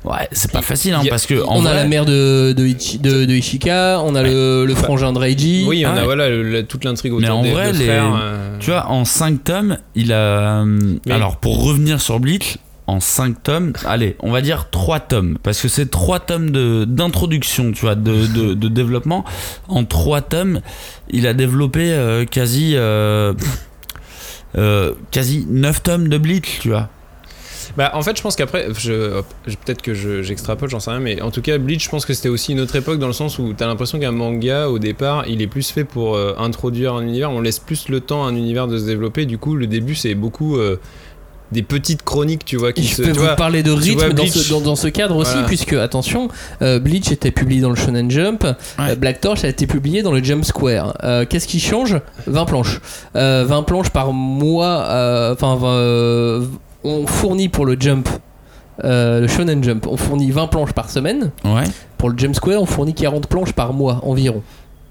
Speaker 3: ouais, c'est pas facile hein,
Speaker 2: il a-
Speaker 3: parce que en
Speaker 1: on a la mère de, de, Ichi- de- de Ishika, on a le, le
Speaker 2: Enfin,
Speaker 1: frangin de Reiji.
Speaker 2: Oui, on
Speaker 3: Ah
Speaker 2: a
Speaker 3: ouais.
Speaker 2: voilà le- la- toute l'intrigue
Speaker 3: Mais
Speaker 2: autour
Speaker 3: en
Speaker 2: des
Speaker 3: vrai, les-
Speaker 2: frères. euh,
Speaker 3: tu vois, en 5 tomes, il a. euh,
Speaker 2: Mais-
Speaker 3: Alors, pour revenir sur Bleach, en 5 tomes, allez, on va dire 3 tomes, parce que c'est 3 tomes d'introduction, tu vois, de, de, développement. En 3 tomes, il a développé euh, quasi. euh, euh, quasi 9 tomes de Bleach, tu vois.
Speaker 2: Bah, en fait, je pense qu'après, je, peut-être que je- j'extrapole, j'en sais rien, mais en tout cas, Bleach, je pense que c'était aussi une autre époque dans le sens où t'as l'impression qu'un manga, au départ, il est plus fait pour introduire un univers, on laisse plus le temps à un univers de se développer. Du coup, le début, c'est beaucoup des petites chroniques, tu vois, qui
Speaker 1: Je
Speaker 2: se.
Speaker 1: peux
Speaker 2: tu
Speaker 1: vous
Speaker 2: vois,
Speaker 1: parler de rythme
Speaker 2: vois
Speaker 1: dans, ce, dans, dans ce cadre aussi,
Speaker 2: Voilà.
Speaker 1: puisque, attention, euh, Bleach était publié dans le Shonen Jump, euh, Black Torch a été publié dans le Jump Square. Euh, Qu'est-ce qui change? 20 planches. Euh, 20 planches par mois, enfin, euh, on fournit pour le Jump, euh, le Shonen Jump, on fournit 20 planches par semaine.
Speaker 3: Ouais.
Speaker 1: Pour le Jump Square, on fournit 40 planches par mois environ.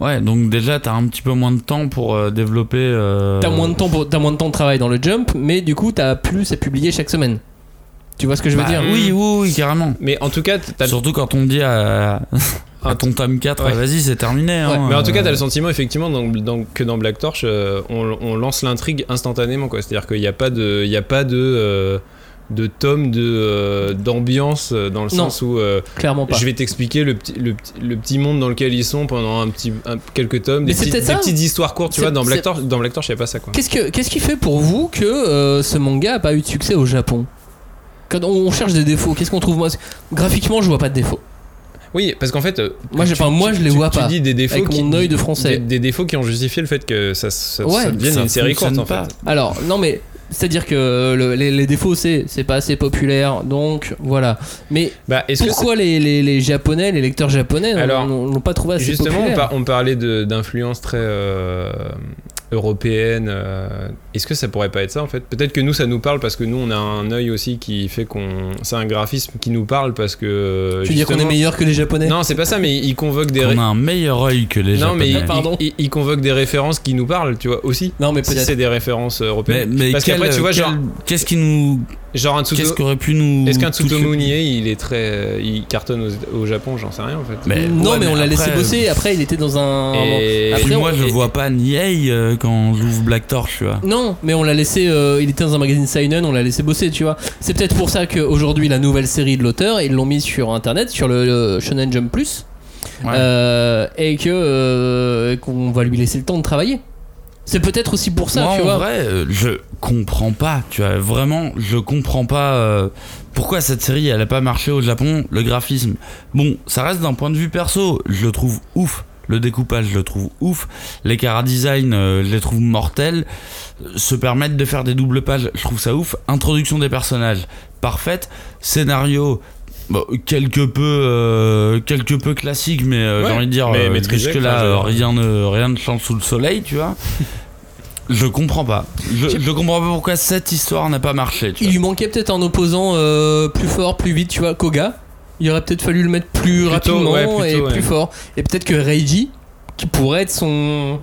Speaker 3: Ouais, donc déjà, t'as un petit peu moins de temps pour euh, développer. euh,
Speaker 1: T'as moins de temps pour- t'as moins de temps de travail dans le Jump, mais du coup t'as plus à publier chaque semaine. Tu vois ce que je veux
Speaker 3: bah,
Speaker 1: dire?
Speaker 3: Oui, oui, oui, carrément.
Speaker 2: Mais en tout cas, t'as
Speaker 3: Surtout quand on dit à, à ton tome 4,
Speaker 2: Ouais.
Speaker 3: vas-y, c'est terminé. hein,
Speaker 1: Ouais.
Speaker 2: Mais en tout cas, t'as le sentiment effectivement dans- dans- que dans Black Torch, euh, on, on lance l'intrigue instantanément, quoi. C'est-à-dire qu'il n'y a pas de, il y a pas de, euh, de tome de euh, d'ambiance euh, dans le
Speaker 1: Non.
Speaker 2: sens où euh,
Speaker 1: Clairement pas.
Speaker 2: je vais t'expliquer le petit, le, le petit monde dans lequel ils sont pendant un petit, un- quelques tomes,
Speaker 1: Mais
Speaker 2: des,
Speaker 1: peut-être
Speaker 2: des petites histoires courtes. Tu vois, dans Black Torch, dans Black y a pas ça, quoi.
Speaker 1: Qu'est-ce que qu'est-ce qui fait pour vous que euh, ce manga a pas eu de succès au Japon? Quand on cherche des défauts, qu'est-ce qu'on trouve? Moi Graphiquement, je vois pas de défauts.
Speaker 2: Oui, parce qu'en fait,
Speaker 1: Moi,
Speaker 2: tu-
Speaker 1: pas- moi,
Speaker 2: tu-
Speaker 1: je les
Speaker 2: tu-
Speaker 1: vois
Speaker 2: tu
Speaker 1: pas,
Speaker 2: dis des défauts
Speaker 1: avec
Speaker 2: qui,
Speaker 1: mon œil de français.
Speaker 2: Des, des défauts qui ont justifié le fait que ça, ça,
Speaker 1: Ouais,
Speaker 2: ça devienne
Speaker 3: ça
Speaker 2: une série courte, en fait.
Speaker 3: pas.
Speaker 1: Alors, non mais c'est-à-dire que le- les, les défauts c'est c'est pas assez populaire, donc voilà. Mais
Speaker 2: Bah,
Speaker 1: pourquoi les, les, les japonais, les lecteurs japonais n'ont- pas trouvé assez
Speaker 2: Justement, on,
Speaker 1: populaire
Speaker 2: par- on parlait de- d'influence très euh, européenne. euh, Est-ce que ça pourrait pas être ça en fait? Peut-être que nous, ça nous parle parce que nous, on a un œil aussi qui fait qu'on. C'est un graphisme qui nous parle parce que.
Speaker 1: Tu veux dire qu'on est meilleur que les japonais?
Speaker 2: Non, c'est pas ça, mais il convoque des.
Speaker 3: On a un meilleur œil que les
Speaker 2: Non, mais
Speaker 3: Japonais.
Speaker 1: Pardon.
Speaker 2: il- il convoque des références qui nous parlent, tu vois, aussi.
Speaker 1: Non, mais
Speaker 2: Si
Speaker 1: peut-être.
Speaker 2: c'est des références
Speaker 3: Mais,
Speaker 2: européennes.
Speaker 3: mais
Speaker 2: parce
Speaker 3: quel-
Speaker 2: qu'après, tu vois,
Speaker 3: quel-
Speaker 2: genre,
Speaker 3: qu'est-ce qui nous,
Speaker 2: genre un Tsuto-
Speaker 3: qu'est-ce qu'aurait pu nous
Speaker 2: Est-ce qu'un Tsutomu il est très. Il cartonne au, au Japon, j'en sais rien en fait.
Speaker 3: Mais-
Speaker 1: non,
Speaker 3: ouais,
Speaker 1: mais on l'a laissé bosser. Après, il était dans un.
Speaker 2: Et-
Speaker 3: Puis
Speaker 1: Après,
Speaker 3: moi,
Speaker 1: on-
Speaker 3: je vois pas Niei euh, quand j'ouvre Black Torch, tu vois.
Speaker 1: Non, mais on l'a laissé. euh, il était dans un magazine Seinen, on l'a laissé bosser, tu vois. C'est peut-être pour ça qu'aujourd'hui, la nouvelle série de l'auteur, ils l'ont mis sur internet, sur le, le Shonen Jump Plus.
Speaker 3: Ouais.
Speaker 1: Euh, et que euh, qu'on va lui laisser le temps de travailler. C'est peut-être aussi pour ça,
Speaker 3: Moi,
Speaker 1: tu
Speaker 3: en
Speaker 1: vois.
Speaker 3: vrai, je comprends pas, tu vois, vraiment, je comprends pas euh, pourquoi cette série, elle a pas marché au Japon, le graphisme. Bon, ça reste d'un point de vue perso, je le trouve ouf. Le découpage, je le trouve ouf. Les cara design, euh, je les trouve mortels. Se permettre de faire des doubles pages, je trouve ça ouf. Introduction des personnages, parfaite. Scénario, bon, quelque peu, euh, quelque peu classique, mais euh,
Speaker 2: Ouais,
Speaker 3: j'ai envie de dire,
Speaker 2: mais
Speaker 3: euh,
Speaker 2: maîtrisé,
Speaker 3: jusque là, rien ne, rien ne change sous le soleil, tu vois. Je comprends pas. Je, je comprends pas pourquoi cette histoire n'a pas marché. Tu
Speaker 1: Il
Speaker 3: vois.
Speaker 1: lui manquait peut-être un opposant plus fort, plus vite, tu vois, Koga. Il aurait peut-être fallu le mettre plus
Speaker 2: Plutôt,
Speaker 1: rapidement
Speaker 2: ouais,
Speaker 1: et plus fort. Et peut-être que Reiji, qui pourrait être son.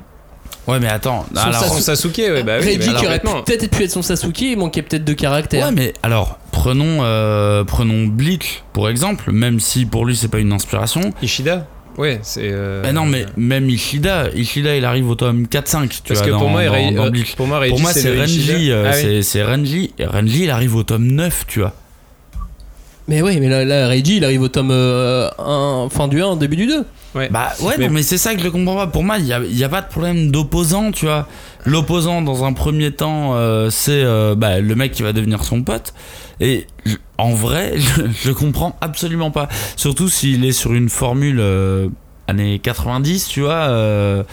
Speaker 3: Ouais, mais attends.
Speaker 1: Son
Speaker 3: alors-.
Speaker 2: Son Sasuke, ouais, bah oui.
Speaker 1: Reiji
Speaker 2: mais
Speaker 1: qui aurait peut-être pu être son Sasuke, il manquait peut-être de caractère.
Speaker 3: Ouais, mais alors, prenons, euh, prenons Bleach, pour exemple, même si pour lui c'est pas une inspiration.
Speaker 2: Ishida Ouais, c'est. euh,
Speaker 3: Mais non, mais même Ishida, Ishida il arrive au tome 4-5, tu
Speaker 2: Parce
Speaker 3: vois,
Speaker 2: que
Speaker 3: dans,
Speaker 2: pour moi,
Speaker 3: dans- dans
Speaker 2: euh, pour moi, Reiji,
Speaker 3: Pour moi, c'est. Renji, euh,
Speaker 2: Ah oui.
Speaker 3: c'est- c'est Renji, Renji il arrive au tome 9, tu vois.
Speaker 1: Mais oui, mais là, là, Reiji, il arrive au tome euh, 1, fin du 1, début du 2.
Speaker 3: Bah ouais,
Speaker 2: Mais-
Speaker 3: non, mais c'est ça que je comprends pas. Pour moi, il y a, y a pas de problème d'opposant, tu vois. L'opposant, dans un premier temps, euh, c'est euh, bah, le mec qui va devenir son pote. Et je- en vrai, je, je comprends absolument pas. Surtout s'il est sur une formule euh, années 90, tu vois.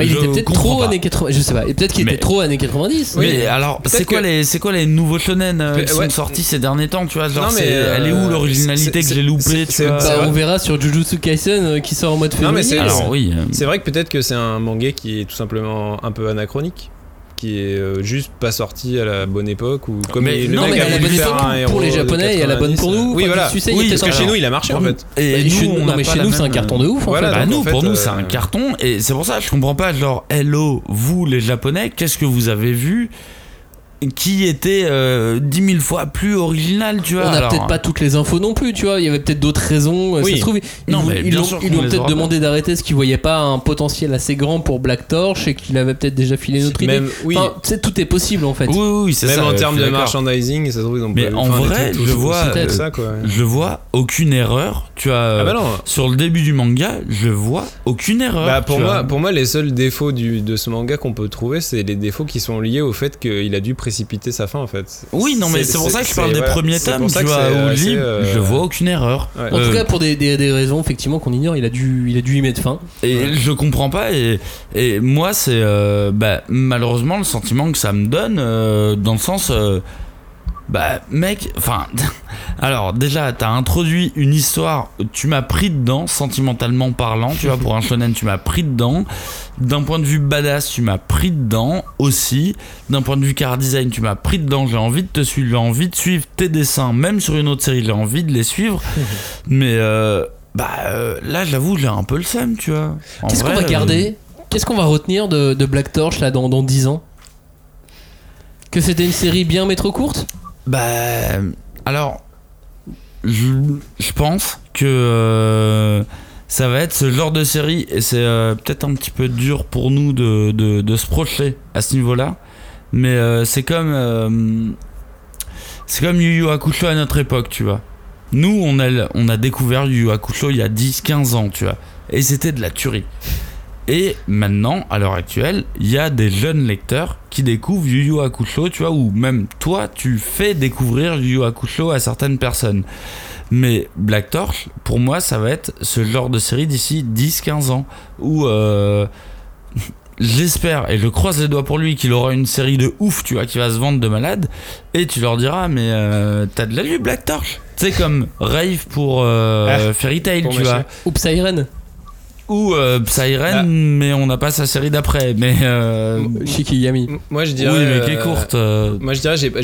Speaker 3: Euh,
Speaker 1: il était peut-être trop
Speaker 3: pas.
Speaker 1: années 80. Je sais pas. Et peut-être qu'il
Speaker 3: Mais-
Speaker 1: était trop années 90.
Speaker 2: Oui,
Speaker 3: mais alors, c'est quoi,
Speaker 2: que-
Speaker 3: les, c'est quoi les nouveaux shonen euh, qui
Speaker 2: ouais.
Speaker 3: sont sortis ces derniers temps, tu vois genre,
Speaker 2: Non, mais,
Speaker 3: c'est- Elle est où
Speaker 2: euh,
Speaker 3: l'originalité
Speaker 2: c'est-
Speaker 3: que j'ai loupée,
Speaker 2: c'est-
Speaker 3: tu
Speaker 2: c'est-
Speaker 3: vois
Speaker 2: c'est
Speaker 1: Bah, on verra sur Jujutsu Kaisen euh, qui sort en mode
Speaker 2: Non, mais
Speaker 1: février.
Speaker 2: c'est-
Speaker 3: Alors oui, euh,
Speaker 2: C'est vrai que peut-être que c'est un manga qui est tout simplement un peu anachronique. Qui est euh, juste pas sorti à la bonne époque ou comme
Speaker 3: Mais
Speaker 2: il- le
Speaker 1: non,
Speaker 2: mec
Speaker 1: mais
Speaker 2: a voulu
Speaker 1: bonne
Speaker 2: faire
Speaker 1: époque
Speaker 2: un héros
Speaker 1: pour les Japonais et à la bonne pour
Speaker 2: 90.
Speaker 1: nous.
Speaker 2: Oui, voilà.
Speaker 1: tu sais,
Speaker 3: Oui,
Speaker 2: Parce que chez nous, il a marché en fait.
Speaker 3: Et
Speaker 1: Bah,
Speaker 3: nous,
Speaker 1: non, mais chez nous, c'est un carton de ouf. en
Speaker 2: Voilà,
Speaker 1: fait.
Speaker 3: Bah
Speaker 2: donc,
Speaker 3: nous,
Speaker 2: en
Speaker 3: pour nous, c'est
Speaker 2: euh,
Speaker 3: un carton et c'est pour ça que je comprends pas. Genre, hello, vous les Japonais, qu'est-ce que vous avez vu qui était euh, 10 000 fois plus original, tu vois
Speaker 1: On n'a peut-être pas toutes les infos non plus, tu vois. Il y avait peut-être d'autres raisons. euh,
Speaker 2: Oui.
Speaker 1: Ça se trouve, ils,
Speaker 3: Non,
Speaker 1: ils
Speaker 3: bien
Speaker 1: l'ont-
Speaker 3: sûr
Speaker 1: ils ont
Speaker 3: les
Speaker 1: peut-être demandé d'arrêter parce qu'ils voyaient pas un potentiel assez grand pour Black Torch et qu'il avait peut-être déjà filé notre idée.
Speaker 2: Même, oui,
Speaker 1: Enfin, tu sais, tout est possible en fait.
Speaker 3: Oui, oui, c'est
Speaker 2: même
Speaker 3: ça.
Speaker 2: en termes de merchandising, ça se trouve, ils ont
Speaker 3: Mais
Speaker 2: pas-
Speaker 3: en vrai,
Speaker 2: trucs
Speaker 3: je vois,
Speaker 1: euh,
Speaker 2: ça, quoi.
Speaker 3: Je vois aucune erreur. Tu as
Speaker 2: Ah bah
Speaker 3: sur le début du manga, je vois aucune erreur.
Speaker 2: Bah pour moi,
Speaker 3: vois.
Speaker 2: pour moi, les seuls défauts du, de ce manga qu'on peut trouver, c'est les défauts qui sont liés au fait qu'il a dû précipiter sa fin en fait.
Speaker 3: Oui, non, mais c'est pour ça que je parle des premiers
Speaker 2: c'est
Speaker 3: tomes,
Speaker 2: pour ça
Speaker 3: tu
Speaker 2: que
Speaker 3: vois, où
Speaker 2: euh,
Speaker 3: je vois aucune erreur.
Speaker 2: Ouais.
Speaker 1: En tout
Speaker 3: Euh,
Speaker 1: cas, pour des, des- des raisons effectivement qu'on ignore, il a dû, il a dû y mettre fin.
Speaker 3: Et je comprends pas, et, et moi, c'est euh, bah, malheureusement le sentiment que ça me donne, euh, dans le sens. Bah, mec, enfin. Alors, déjà, t'as introduit une histoire, tu m'as pris dedans, sentimentalement parlant, tu vois, pour un shonen, tu m'as pris dedans. D'un point de vue badass, tu m'as pris dedans aussi. D'un point de vue car design, tu m'as pris dedans, j'ai envie de te suivre, j'ai envie de suivre tes dessins, même sur une autre série, j'ai envie de les suivre. Mais, euh, bah, euh, là, j'avoue, j'ai un peu le seum, tu vois.
Speaker 1: Qu'est-ce qu'on va
Speaker 3: euh,
Speaker 1: garder? Qu'est-ce qu'on va retenir de, de Black Torch là dans, dans 10 ans? Que c'était une série bien mais trop courte?
Speaker 3: Bah, alors, je, je pense que euh, ça va être ce genre de série, et c'est euh, peut-être un petit peu dur pour nous de, de, de se projeter à ce niveau-là, mais euh, c'est comme. c'est comme Yu Yu Hakusho à notre époque, tu vois. Nous, on a, on a découvert Yu Yu Hakusho il y a 10-15 ans, tu vois. Et c'était de la tuerie. Et maintenant, à l'heure actuelle, il y a des jeunes lecteurs qui découvrent Yu Yu Hakusho, tu vois, ou même toi, tu fais découvrir Yu Yu Hakusho à certaines personnes. Mais Black Torch, pour moi, ça va être ce genre de série d'ici 10-15 ans, où euh, j'espère, et je croise les doigts pour lui, qu'il aura une série de ouf, tu vois, qui va se vendre de malade, et tu leur diras, mais euh, t'as de la lu Black Torch? Sais, comme Rave pour euh, Fairy Tail,
Speaker 2: pour
Speaker 3: tu vois.
Speaker 1: Oups, Siren
Speaker 3: Ou euh, Siren,
Speaker 2: Ah.
Speaker 3: mais on n'a pas sa série d'après. Mais euh,
Speaker 1: Shikigami.
Speaker 2: Moi je
Speaker 3: oui,
Speaker 2: dirais.
Speaker 3: mais qui est
Speaker 2: euh,
Speaker 3: courte. euh,
Speaker 2: Moi je dirais j'ai pas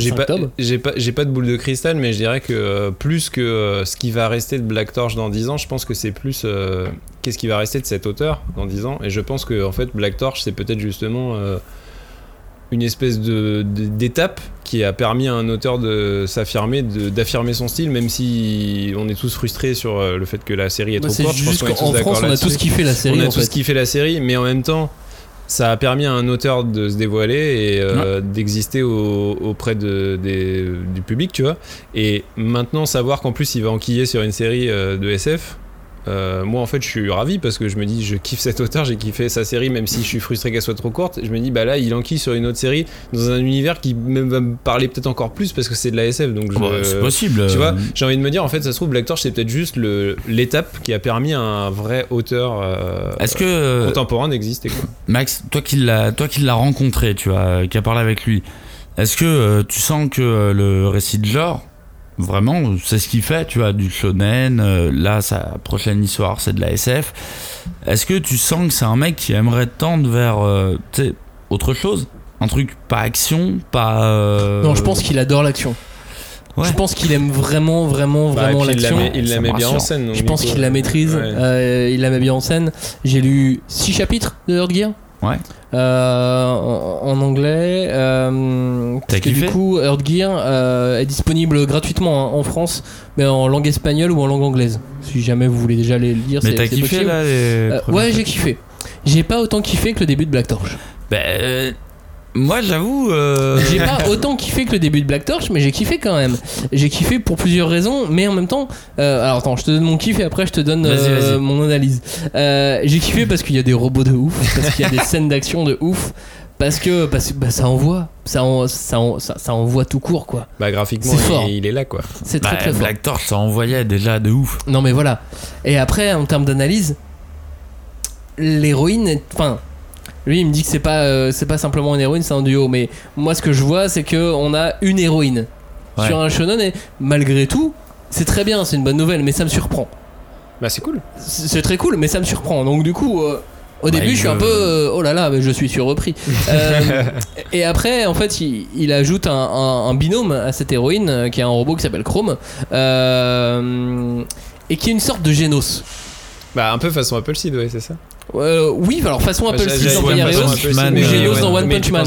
Speaker 2: j'ai pas j'ai pas de boule de cristal mais je dirais que euh, plus que euh, ce qui va rester de Black Torch dans 10 ans, je pense que c'est plus euh, qu'est-ce qui va rester de cet auteur dans 10 ans et je pense que en fait Black Torch c'est peut-être justement euh, une espèce de d'étape qui a permis à un auteur de s'affirmer de- d'affirmer son style même si on est tous frustrés sur euh, le fait que la série est
Speaker 1: Bah,
Speaker 2: trop courte, je pense
Speaker 1: juste
Speaker 2: qu'on est tous
Speaker 1: qu'en
Speaker 2: d'accord
Speaker 1: France, on a tous kiffé la série
Speaker 2: on a
Speaker 1: en
Speaker 2: tous
Speaker 1: fait.
Speaker 2: kiffé la série, mais en même temps, ça a permis à un auteur de se dévoiler et euh, d'exister au- auprès de, des- du public, tu vois. Et maintenant, savoir qu'en plus, il va enquiller sur une série euh, de SF. Euh, moi en fait je suis ravi parce que je me dis je kiffe cet auteur, j'ai kiffé sa série même si je suis frustré qu'elle soit trop courte. Je me dis bah là il enquille sur une autre série dans un univers qui même va me parler peut-être encore plus parce que c'est de la SF donc
Speaker 3: c'est possible.
Speaker 2: tu
Speaker 3: euh,
Speaker 2: vois, j'ai envie de me dire, en fait, ça se trouve, Black Torch, c'est peut-être juste le- l'étape qui a permis à un vrai auteur euh,
Speaker 3: Est-ce que euh,
Speaker 2: contemporain d'exister. quoi.
Speaker 3: Max, toi qui l'as, toi qui l'as rencontré, tu vois, euh, qui a parlé avec lui, est-ce que euh, tu sens que euh, le récit de genre, vraiment, c'est ce qu'il fait, tu vois, du shonen. euh, là, sa prochaine histoire, c'est de la SF. Est-ce que tu sens que c'est un mec qui aimerait tendre vers, euh, tu sais, autre chose, un truc pas action, pas. euh,
Speaker 1: Non, je pense qu'il adore l'action.
Speaker 3: Ouais.
Speaker 1: Je pense qu'il aime vraiment, vraiment,
Speaker 2: Bah,
Speaker 1: vraiment l'action.
Speaker 2: il la met
Speaker 3: me
Speaker 2: bien en scène. donc
Speaker 1: Je pense qu'il la maîtrise.
Speaker 2: ouais.
Speaker 1: euh, il la met bien en scène. J'ai lu 6 chapitres de Earth Gear.
Speaker 3: Ouais.
Speaker 1: Euh, en, en anglais. Euh, parce que du coup, Earth Gear euh, est disponible gratuitement hein, en France, mais en langue espagnole ou en langue anglaise. Si jamais vous voulez déjà les lire,
Speaker 3: Mais
Speaker 1: c'est
Speaker 3: t'as
Speaker 1: c'est
Speaker 3: kiffé là les
Speaker 1: Euh, Ouais, j'ai kiffé. J'ai pas autant kiffé que le début de Black Torch.
Speaker 3: Ben, euh, moi, j'avoue. euh,
Speaker 1: J'ai pas autant kiffé que le début de Black Torch, mais j'ai kiffé quand même. J'ai kiffé pour plusieurs raisons, mais en même temps. euh, alors attends, je te donne mon kiff et après je te donne
Speaker 3: Vas-y,
Speaker 1: euh,
Speaker 3: vas-y.
Speaker 1: mon analyse. Euh, j'ai kiffé parce qu'il y a des robots de ouf, parce qu'il y a des scènes d'action de ouf, parce que, parce que bah, ça envoie, ça, en- ça, en- ça, ça envoie tout court quoi.
Speaker 2: Bah, graphiquement,
Speaker 1: C'est fort.
Speaker 2: il, il est là, quoi.
Speaker 1: C'est
Speaker 3: bah,
Speaker 1: très très fort.
Speaker 3: Black Torch, ça envoyait déjà de ouf.
Speaker 1: Non mais voilà. Et après, en termes d'analyse, l'héroïne, est- enfin, lui il me dit que c'est pas, euh, c'est pas simplement une héroïne, c'est un duo. Mais moi, ce que je vois, c'est que on a une héroïne
Speaker 3: Ouais.
Speaker 1: sur un shonen et malgré tout, c'est très bien, c'est une bonne nouvelle, mais ça me surprend.
Speaker 2: Bah, c'est cool.
Speaker 1: C'est très cool, mais ça me surprend. Donc du coup, euh, Au début,
Speaker 3: Ouais,
Speaker 1: je suis un
Speaker 3: veut-
Speaker 1: peu euh, oh là là, mais je suis surrepris. Euh, et après, en fait, il, il ajoute un, un- un binôme à cette héroïne euh, qui est un robot qui s'appelle Chrome euh, et qui est une sorte de Génos.
Speaker 2: Bah, un peu façon Apple Seed, ouais, c'est ça.
Speaker 1: Euh, oui, alors façon Apple
Speaker 2: J'ai-
Speaker 1: Seed
Speaker 2: j'ai-
Speaker 1: dans Fire
Speaker 3: Apple
Speaker 1: mais
Speaker 3: ouais,
Speaker 1: dans One Punch Man.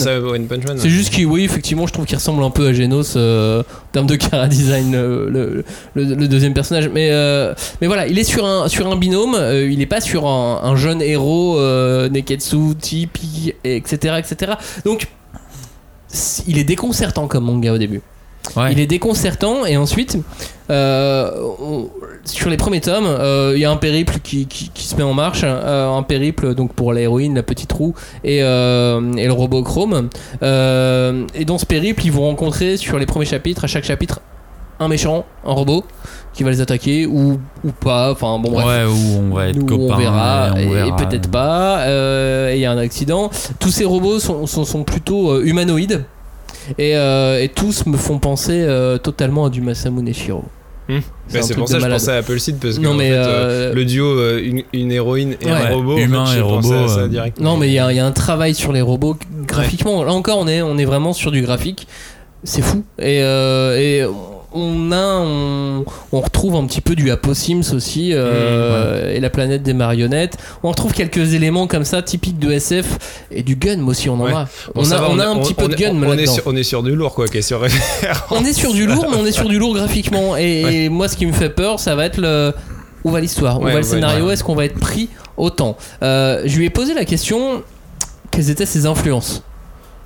Speaker 1: C'est juste qu'il, oui, effectivement, je trouve qu'il ressemble un peu à Genos euh, en termes de cara design, euh, le, le- le deuxième personnage. Mais, euh, mais voilà, il est sur un, sur un binôme, il n'est pas sur un, un jeune héros, Neketsu, Tipi, etc., etc. Donc, il est déconcertant comme manga au début.
Speaker 3: Ouais.
Speaker 1: Il est déconcertant et ensuite, euh, on- sur les premiers tomes, euh, il y a un périple qui, qui- qui se met en marche, euh, un périple donc pour l'héroïne, la petite roue et, et le robot Chrome. Et dans ce périple, ils vont rencontrer sur les premiers chapitres, à chaque chapitre, un méchant, un robot qui va les attaquer ou, ou pas. Enfin bon bref.
Speaker 3: Ouais, où on va être
Speaker 1: Nous,
Speaker 3: copains.
Speaker 1: on verra,
Speaker 3: et
Speaker 1: peut-être pas. et il y a un accident. Tous ces robots sont, sont, sont plutôt humanoïdes. Et, euh, et tous me font penser euh, totalement à du Masamune Shiro.
Speaker 2: Hmm.
Speaker 1: C'est
Speaker 2: pour ça que je pensais à Apple Seed parce que
Speaker 1: Non,
Speaker 2: en
Speaker 1: mais,
Speaker 2: fait,
Speaker 1: euh,
Speaker 2: le duo une, une héroïne et
Speaker 1: Ouais.
Speaker 2: un robot, en
Speaker 3: Humain
Speaker 2: fait,
Speaker 3: et robot,
Speaker 2: à ça.
Speaker 1: Non, mais il y, a il y a un travail sur les robots graphiquement. Là encore, on est, on est vraiment sur du graphique. C'est fou. Et, euh, et on a, on, on retrouve un petit peu du Apo Sims aussi euh, et la planète des marionnettes. On retrouve quelques éléments comme ça typiques de SF et du gun aussi. On en
Speaker 2: Ouais.
Speaker 1: a. On, a,
Speaker 2: va,
Speaker 1: on a un petit peu de gun
Speaker 2: on, on est sur, on est sur du lourd quoi, qui est sur
Speaker 1: On est sur du lourd, mais on est sur du lourd graphiquement. Et, et moi, ce qui me fait peur, ça va être le. Où va l'histoire Où va le scénario. Est-ce qu'on va être pris autant? Euh, Je lui ai posé la question quelles étaient ses influences?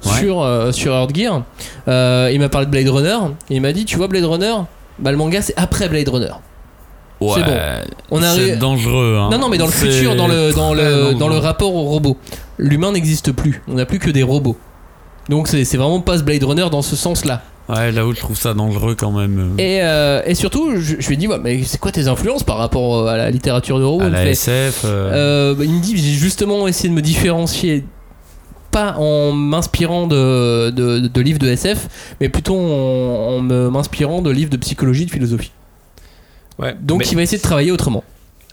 Speaker 3: Ouais.
Speaker 1: sur, euh, sur Earth Gear. Euh, il m'a parlé de Blade Runner. Et il m'a dit Tu vois, Blade Runner? Bah, Le manga, c'est après Blade Runner.
Speaker 3: Ouais,
Speaker 1: c'est bon. On
Speaker 3: c'est
Speaker 1: arrive.
Speaker 3: dangereux. hein.
Speaker 1: Non, non, mais dans le futur, dans le, dans, le, dans le rapport au robot, l'humain n'existe plus. On n'a plus que des robots. Donc, c'est c'est vraiment pas ce Blade Runner dans ce sens-là.
Speaker 3: Ouais, là où je trouve ça dangereux quand même.
Speaker 1: Et, euh, et surtout, je, je lui ai dit, ouais, mais c'est quoi tes influences par rapport à la littérature de robot
Speaker 3: à
Speaker 1: Il me
Speaker 3: la SF. euh,
Speaker 1: euh, bah, il me dit, j'ai justement essayé de me différencier, pas en m'inspirant de, de, de livres de SF, mais plutôt en, en me- m'inspirant de livres de psychologie, de philosophie.
Speaker 2: Ouais.
Speaker 1: Donc
Speaker 2: mais,
Speaker 1: il va essayer de travailler autrement.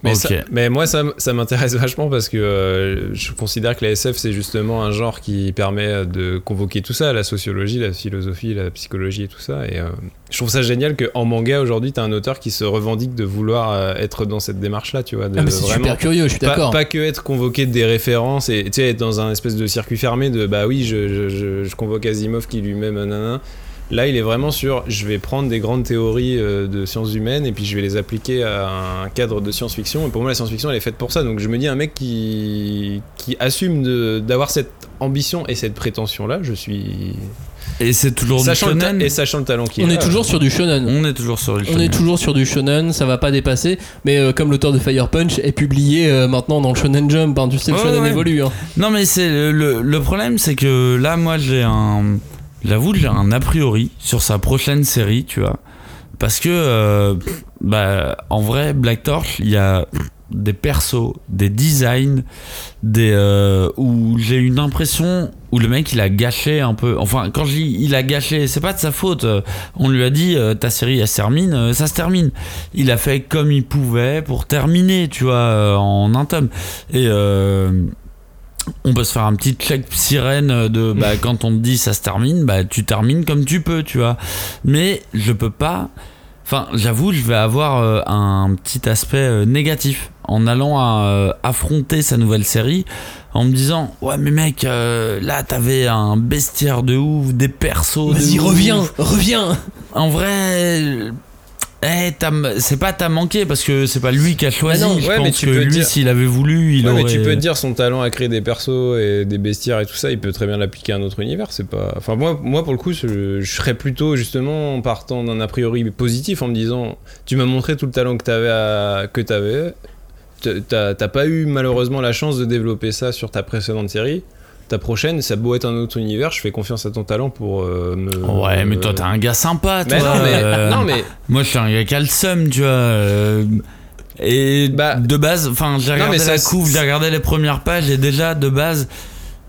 Speaker 2: Mais, ça- mais moi ça, ça m'intéresse vachement parce que euh, je considère que la SF c'est justement un genre qui permet de convoquer tout ça, la sociologie, la philosophie, la psychologie et tout ça. Et euh, je trouve ça génial qu'en manga aujourd'hui t'as un auteur qui se revendique de vouloir euh, être dans cette démarche là, tu vois. De
Speaker 1: Ah, mais c'est
Speaker 2: vraiment
Speaker 1: super curieux, je suis
Speaker 2: pas,
Speaker 1: d'accord.
Speaker 2: pas que être convoqué des références et tu sais être dans un espèce de circuit fermé de bah oui je, je, je, je convoque Asimov qui lui-même nanana. Là il est vraiment sur je vais prendre des grandes théories euh, de sciences humaines et puis je vais les appliquer à un cadre de science-fiction et pour moi la science-fiction elle est faite pour ça donc je me dis un mec qui, qui assume d'avoir cette ambition et cette prétention là je suis
Speaker 3: Et c'est toujours du
Speaker 2: sachant le ta-
Speaker 3: shonen.
Speaker 2: et sachant le talent qu'il
Speaker 1: On
Speaker 2: a
Speaker 1: est toujours sur du shonen.
Speaker 3: On est toujours sur
Speaker 1: On
Speaker 3: shonen.
Speaker 1: est toujours sur du shonen, ça va pas dépasser, mais euh, comme l'auteur de Fire Punch est publié euh, maintenant dans le Shonen Jump, hein, tu sais, le shonen
Speaker 3: ouais.
Speaker 1: évolue. hein.
Speaker 3: Non, mais c'est le, le- le problème, c'est que là, moi, j'ai un. J'avoue, j'ai un a priori sur sa prochaine série, tu vois. Parce que, euh, bah, en vrai, Black Torch, il y a des persos, des designs, des euh, où j'ai une impression où le mec il a gâché un peu. Enfin, quand je dis il a gâché, c'est pas de sa faute. On lui a dit euh, ta série elle se termine, ça se termine. Il a fait comme il pouvait pour terminer, tu vois, en un tome. Et on peut se faire un petit check sirène de bah, quand on te dit ça se termine, bah tu termines comme tu peux, tu vois. Mais je peux pas. Enfin, j'avoue, je vais avoir euh, un petit aspect euh, négatif en allant à, euh, affronter sa nouvelle série en me disant ouais mais mec euh, là t'avais un bestiaire de ouf des persos de
Speaker 1: Vas-y,
Speaker 3: ouf.
Speaker 1: reviens, reviens
Speaker 3: en vrai eh, c'est pas t'as manqué parce que c'est pas lui qui a choisi.
Speaker 1: Bah non,
Speaker 3: je
Speaker 2: ouais,
Speaker 3: pense
Speaker 2: mais tu
Speaker 3: que
Speaker 2: peux
Speaker 3: lui,
Speaker 2: dire-
Speaker 3: s'il avait voulu, il
Speaker 2: Ouais,
Speaker 3: aurait.
Speaker 2: mais tu peux te dire son talent à créer des persos et des bestiaires et tout ça, il peut très bien l'appliquer à un autre univers. C'est pas. Enfin moi, moi pour le coup, je, je serais plutôt justement en partant d'un a priori positif en me disant, tu m'as montré tout le talent que t'avais, à... que t'avais. T'as t'as pas eu malheureusement la chance de développer ça sur ta précédente série. Ta prochaine, ça beau être un autre univers, je fais confiance à ton talent pour euh, me.
Speaker 3: Ouais, mais toi, t'es un gars sympa, toi.
Speaker 2: Mais non, mais,
Speaker 3: euh,
Speaker 2: non, mais
Speaker 3: Moi, je suis un gars seum, tu vois. euh, Et
Speaker 2: Bah,
Speaker 3: de base, enfin, j'ai regardé la couve, j'ai regardé les premières pages, et déjà, de base,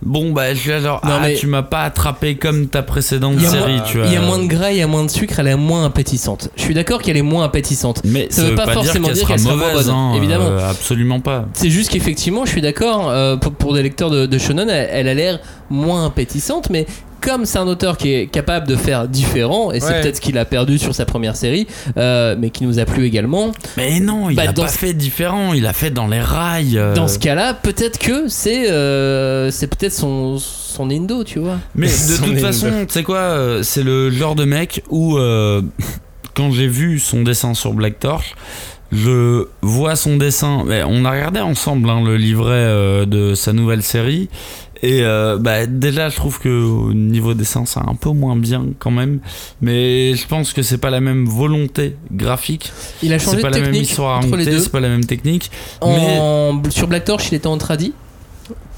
Speaker 3: bon bah je suis genre
Speaker 1: Non,
Speaker 3: ah
Speaker 1: mais-
Speaker 3: tu m'as pas attrapé comme ta précédente série
Speaker 2: moins-
Speaker 3: tu vois
Speaker 1: Il y a moins de gras, il y a moins de sucre, elle est moins appétissante. Je suis d'accord qu'elle est moins appétissante.
Speaker 3: mais
Speaker 1: ça veut pas forcément dire
Speaker 3: sera
Speaker 1: qu'elle sera moins
Speaker 3: mauvaise hein,
Speaker 1: évidemment.
Speaker 3: euh, absolument pas
Speaker 1: C'est juste qu'effectivement, je suis d'accord, euh, pour, pour des lecteurs de, de shonen, elle, elle a l'air moins appétissante, mais comme c'est un auteur qui est capable de faire différent, et c'est
Speaker 2: Ouais.
Speaker 1: peut-être ce qu'il a perdu sur sa première série, euh, mais qui nous a plu également,
Speaker 3: mais non il
Speaker 1: Bah,
Speaker 3: a
Speaker 1: dans
Speaker 3: pas
Speaker 1: ce-
Speaker 3: fait différent il a fait dans les rails euh,
Speaker 1: dans ce cas-là, peut-être que c'est euh, c'est peut-être son, son indo, tu vois.
Speaker 3: Mais de
Speaker 2: Son
Speaker 3: toute façon, tu sais quoi, euh, c'est le genre de mec où, euh, quand j'ai vu son dessin sur Black Torch, je vois son dessin. mais on a regardé ensemble hein, le livret euh, de sa nouvelle série. Et euh, bah, déjà, je trouve que au niveau dessin, c'est un peu moins bien quand même. Mais je pense que c'est pas la même volonté graphique.
Speaker 1: Il a
Speaker 3: C'est
Speaker 1: changé
Speaker 3: pas
Speaker 1: de
Speaker 3: la même
Speaker 1: technique
Speaker 3: histoire à
Speaker 1: entre les
Speaker 3: raconter,
Speaker 1: deux.
Speaker 3: c'est pas la même technique.
Speaker 1: En, Sur Black Torch, il était en tradi,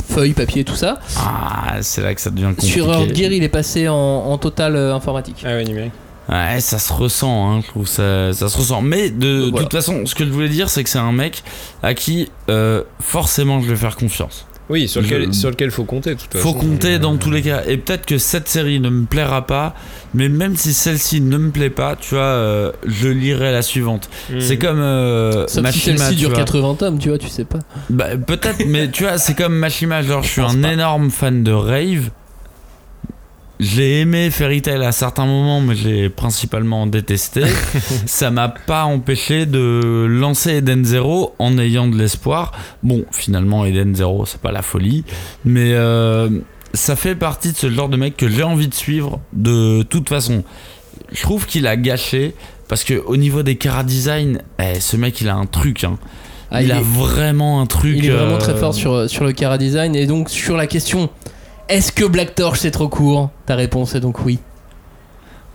Speaker 1: feuilles, papier, tout ça.
Speaker 3: Ah, c'est là que ça devient compliqué.
Speaker 1: Sur Earth Gear, il est passé en, en total euh, informatique.
Speaker 2: Ah ouais, numérique.
Speaker 3: Ouais, ça se ressent, hein, je trouve ça, ça se ressent. Mais de
Speaker 1: Voilà.
Speaker 3: toute façon, ce que je voulais dire, c'est que c'est un mec à qui euh, forcément je vais faire confiance.
Speaker 2: Oui, sur lequel,
Speaker 3: Je-
Speaker 2: sur lequel faut compter, de toute
Speaker 3: Faut
Speaker 2: façon.
Speaker 3: compter dans tous les cas. Et peut-être que cette série ne me plaira pas, mais même si celle-ci ne me plaît pas, tu vois, euh, je lirai la suivante.
Speaker 2: hmm.
Speaker 3: C'est comme euh,
Speaker 1: Sauf si
Speaker 3: Machima,
Speaker 1: celle-ci dure
Speaker 3: vois.
Speaker 1: 80 tomes, tu vois, tu sais pas.
Speaker 3: Bah, peut-être, mais tu vois, c'est comme Machima. Genre, je suis un
Speaker 1: pas.
Speaker 3: énorme fan de Rave. J'ai aimé Fairy Tail à certains moments, mais j'ai principalement détesté. ça m'a pas empêché de lancer Eden Zero en ayant de l'espoir. Bon, finalement, Eden Zero, c'est pas la folie, mais euh, ça fait partie de ce genre de mec que j'ai envie de suivre de toute façon. Je trouve qu'il a gâché parce que au niveau des cara design, eh, ce mec il a un truc. Hein.
Speaker 1: Ah,
Speaker 3: il,
Speaker 1: il
Speaker 3: a vraiment un truc.
Speaker 1: Il est vraiment
Speaker 3: euh,
Speaker 1: très fort sur, sur le Cara Design. Et donc, sur la question est-ce que Black Torch c'est trop court? Ta réponse est donc oui.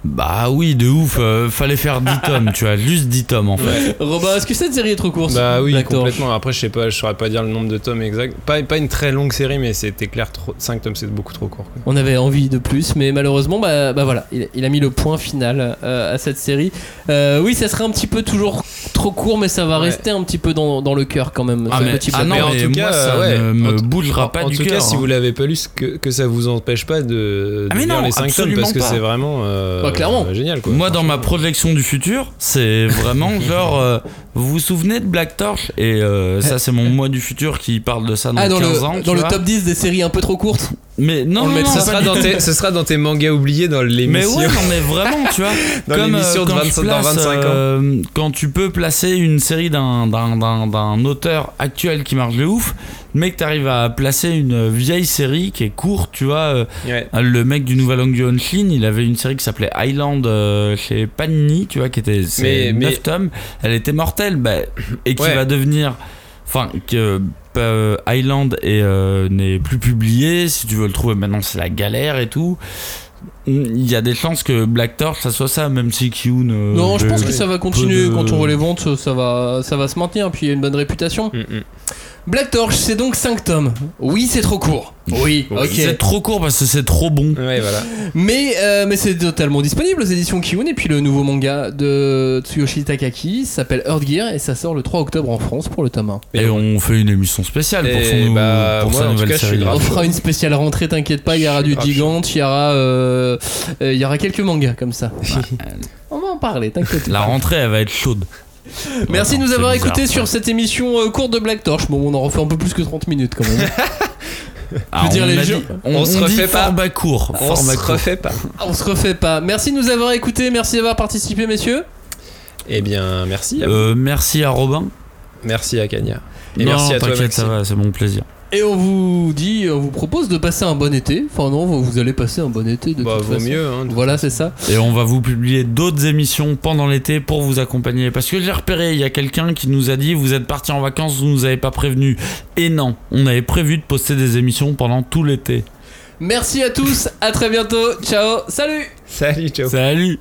Speaker 3: Bah oui, de ouf. euh, fallait faire 10 tomes, tu vois, juste 10 tomes en fait.
Speaker 1: Robin, est-ce que cette série est trop courte
Speaker 2: Bah oui,
Speaker 1: Black Torch
Speaker 2: complètement. Après, je sais pas, je saurais pas dire le nombre de tomes exact. Pas, pas une très longue série, mais c'était clair, 5 tomes, c'est beaucoup trop court. quoi.
Speaker 1: On avait envie de plus, mais malheureusement, bah, bah voilà, il, il a mis le point final euh, à cette série. Euh, oui, ça serait un petit peu toujours trop court, mais ça va
Speaker 2: Ouais.
Speaker 1: rester un petit peu dans, dans le cœur quand même.
Speaker 3: Ah,
Speaker 1: ce
Speaker 3: mais-
Speaker 1: petit
Speaker 3: ah non,
Speaker 2: Mais en tout
Speaker 3: moi,
Speaker 2: cas,
Speaker 3: ça
Speaker 2: ouais,
Speaker 3: ne me
Speaker 2: tout-
Speaker 3: bougera pas
Speaker 2: en
Speaker 3: du
Speaker 2: tout cas, si
Speaker 3: hein.
Speaker 2: vous l'avez pas lu, que, que ça vous empêche pas de, de
Speaker 3: Ah mais
Speaker 2: lire
Speaker 3: non,
Speaker 2: les 5 tomes parce que c'est vraiment euh,
Speaker 1: Bah, clairement.
Speaker 2: euh, génial quoi.
Speaker 3: Moi, dans ma projection du futur, c'est vraiment genre. euh, vous vous souvenez de Black Torch? Et euh, ça, c'est mon moi du futur qui parle de ça dans,
Speaker 1: Ah, dans
Speaker 3: 15
Speaker 1: le,
Speaker 3: ans. tu
Speaker 1: dans le
Speaker 3: vois.
Speaker 1: top 10 des séries un peu trop courtes
Speaker 3: Mais non,
Speaker 1: on le
Speaker 3: non, non,
Speaker 2: ce, sera dans tes, ce sera dans tes mangas oubliés dans
Speaker 3: Mais
Speaker 2: l'émission.
Speaker 3: ouais, non, mais vraiment, tu vois.
Speaker 2: Dans
Speaker 3: comme
Speaker 2: l'émission
Speaker 3: euh,
Speaker 2: de
Speaker 3: quand
Speaker 2: 25
Speaker 3: je
Speaker 2: dans
Speaker 3: place,
Speaker 2: 25 ans.
Speaker 3: euh, quand tu peux placer une série d'un, d'un, d'un, auteur actuel qui marche de ouf, le mec, t'arrives à placer une vieille série qui est courte, tu vois. euh,
Speaker 2: Ouais.
Speaker 3: Le mec du Nouvel Angle Honshin, il avait une série qui s'appelait Island euh, chez Panini, tu vois, qui était
Speaker 2: Mais-
Speaker 3: 9
Speaker 2: mais-
Speaker 3: tomes. Elle était mortelle, bah, et qui
Speaker 2: Ouais.
Speaker 3: va devenir. Enfin, que euh, Island est, euh, n'est plus publié. Si tu veux le trouver maintenant, c'est la galère et tout. Il y a des chances que Black Torch, ça soit ça, même si Kyun. euh,
Speaker 1: Non, je pense que ça va continuer
Speaker 3: de-
Speaker 1: quand on voit les ventes, ça va, ça va se maintenir, puis il y a une bonne réputation.
Speaker 2: Mm, mm.
Speaker 1: Black Torch, c'est donc 5 tomes. Oui, c'est trop court. Oui, ok.
Speaker 3: C'est trop court parce que c'est trop bon.
Speaker 2: Ouais, voilà.
Speaker 1: Mais, euh, mais c'est totalement disponible aux éditions Kiun. Et puis le nouveau manga de Tsuyoshi Takaki s'appelle Earth Gear et ça sort le 3 octobre en France pour le tome 1.
Speaker 3: Et on fait une émission spéciale pour, son
Speaker 2: bah,
Speaker 3: pour
Speaker 2: moi,
Speaker 3: sa nouvelle
Speaker 2: cas,
Speaker 3: série.
Speaker 1: On fera une spéciale rentrée, t'inquiète pas, il y aura du gigante, il y aura, euh, euh, il y aura quelques mangas comme ça. On va en parler, t'inquiète
Speaker 3: La rentrée, elle va être chaude.
Speaker 1: Merci de nous avoir écoutés sur cette émission euh, courte de Black Torch. Bon, on en refait un peu plus que 30 minutes quand même.
Speaker 3: Ah,
Speaker 1: Je veux dire,
Speaker 3: on
Speaker 1: les
Speaker 3: a
Speaker 1: gens-
Speaker 3: dit- on,
Speaker 2: on se
Speaker 3: dit
Speaker 2: refait pas.
Speaker 3: format court.
Speaker 2: On
Speaker 3: format
Speaker 2: se
Speaker 3: court.
Speaker 2: refait pas.
Speaker 1: on se refait pas. Merci de nous avoir écoutés, merci d'avoir participé, messieurs.
Speaker 2: Eh bien, merci. à-
Speaker 3: Euh, merci à Robin.
Speaker 2: Merci à Kanya. Et
Speaker 3: non,
Speaker 2: merci à toi,
Speaker 3: t'inquiète, ça va, c'est mon plaisir.
Speaker 1: Et on vous dit, on vous propose de passer un bon été. Enfin non, vous allez passer un bon été de
Speaker 2: Bah,
Speaker 1: toute
Speaker 2: vaut
Speaker 1: façon.
Speaker 2: mieux. Hein, de-
Speaker 1: Voilà, c'est ça.
Speaker 3: Et on va vous publier d'autres émissions pendant l'été pour vous accompagner. Parce que j'ai repéré, il y a quelqu'un qui nous a dit Vous êtes parti en vacances, vous nous avez pas prévenu. Et non, on avait prévu de poster des émissions pendant tout l'été.
Speaker 1: Merci à tous, à très bientôt. Ciao, salut
Speaker 2: Salut, ciao.
Speaker 3: Salut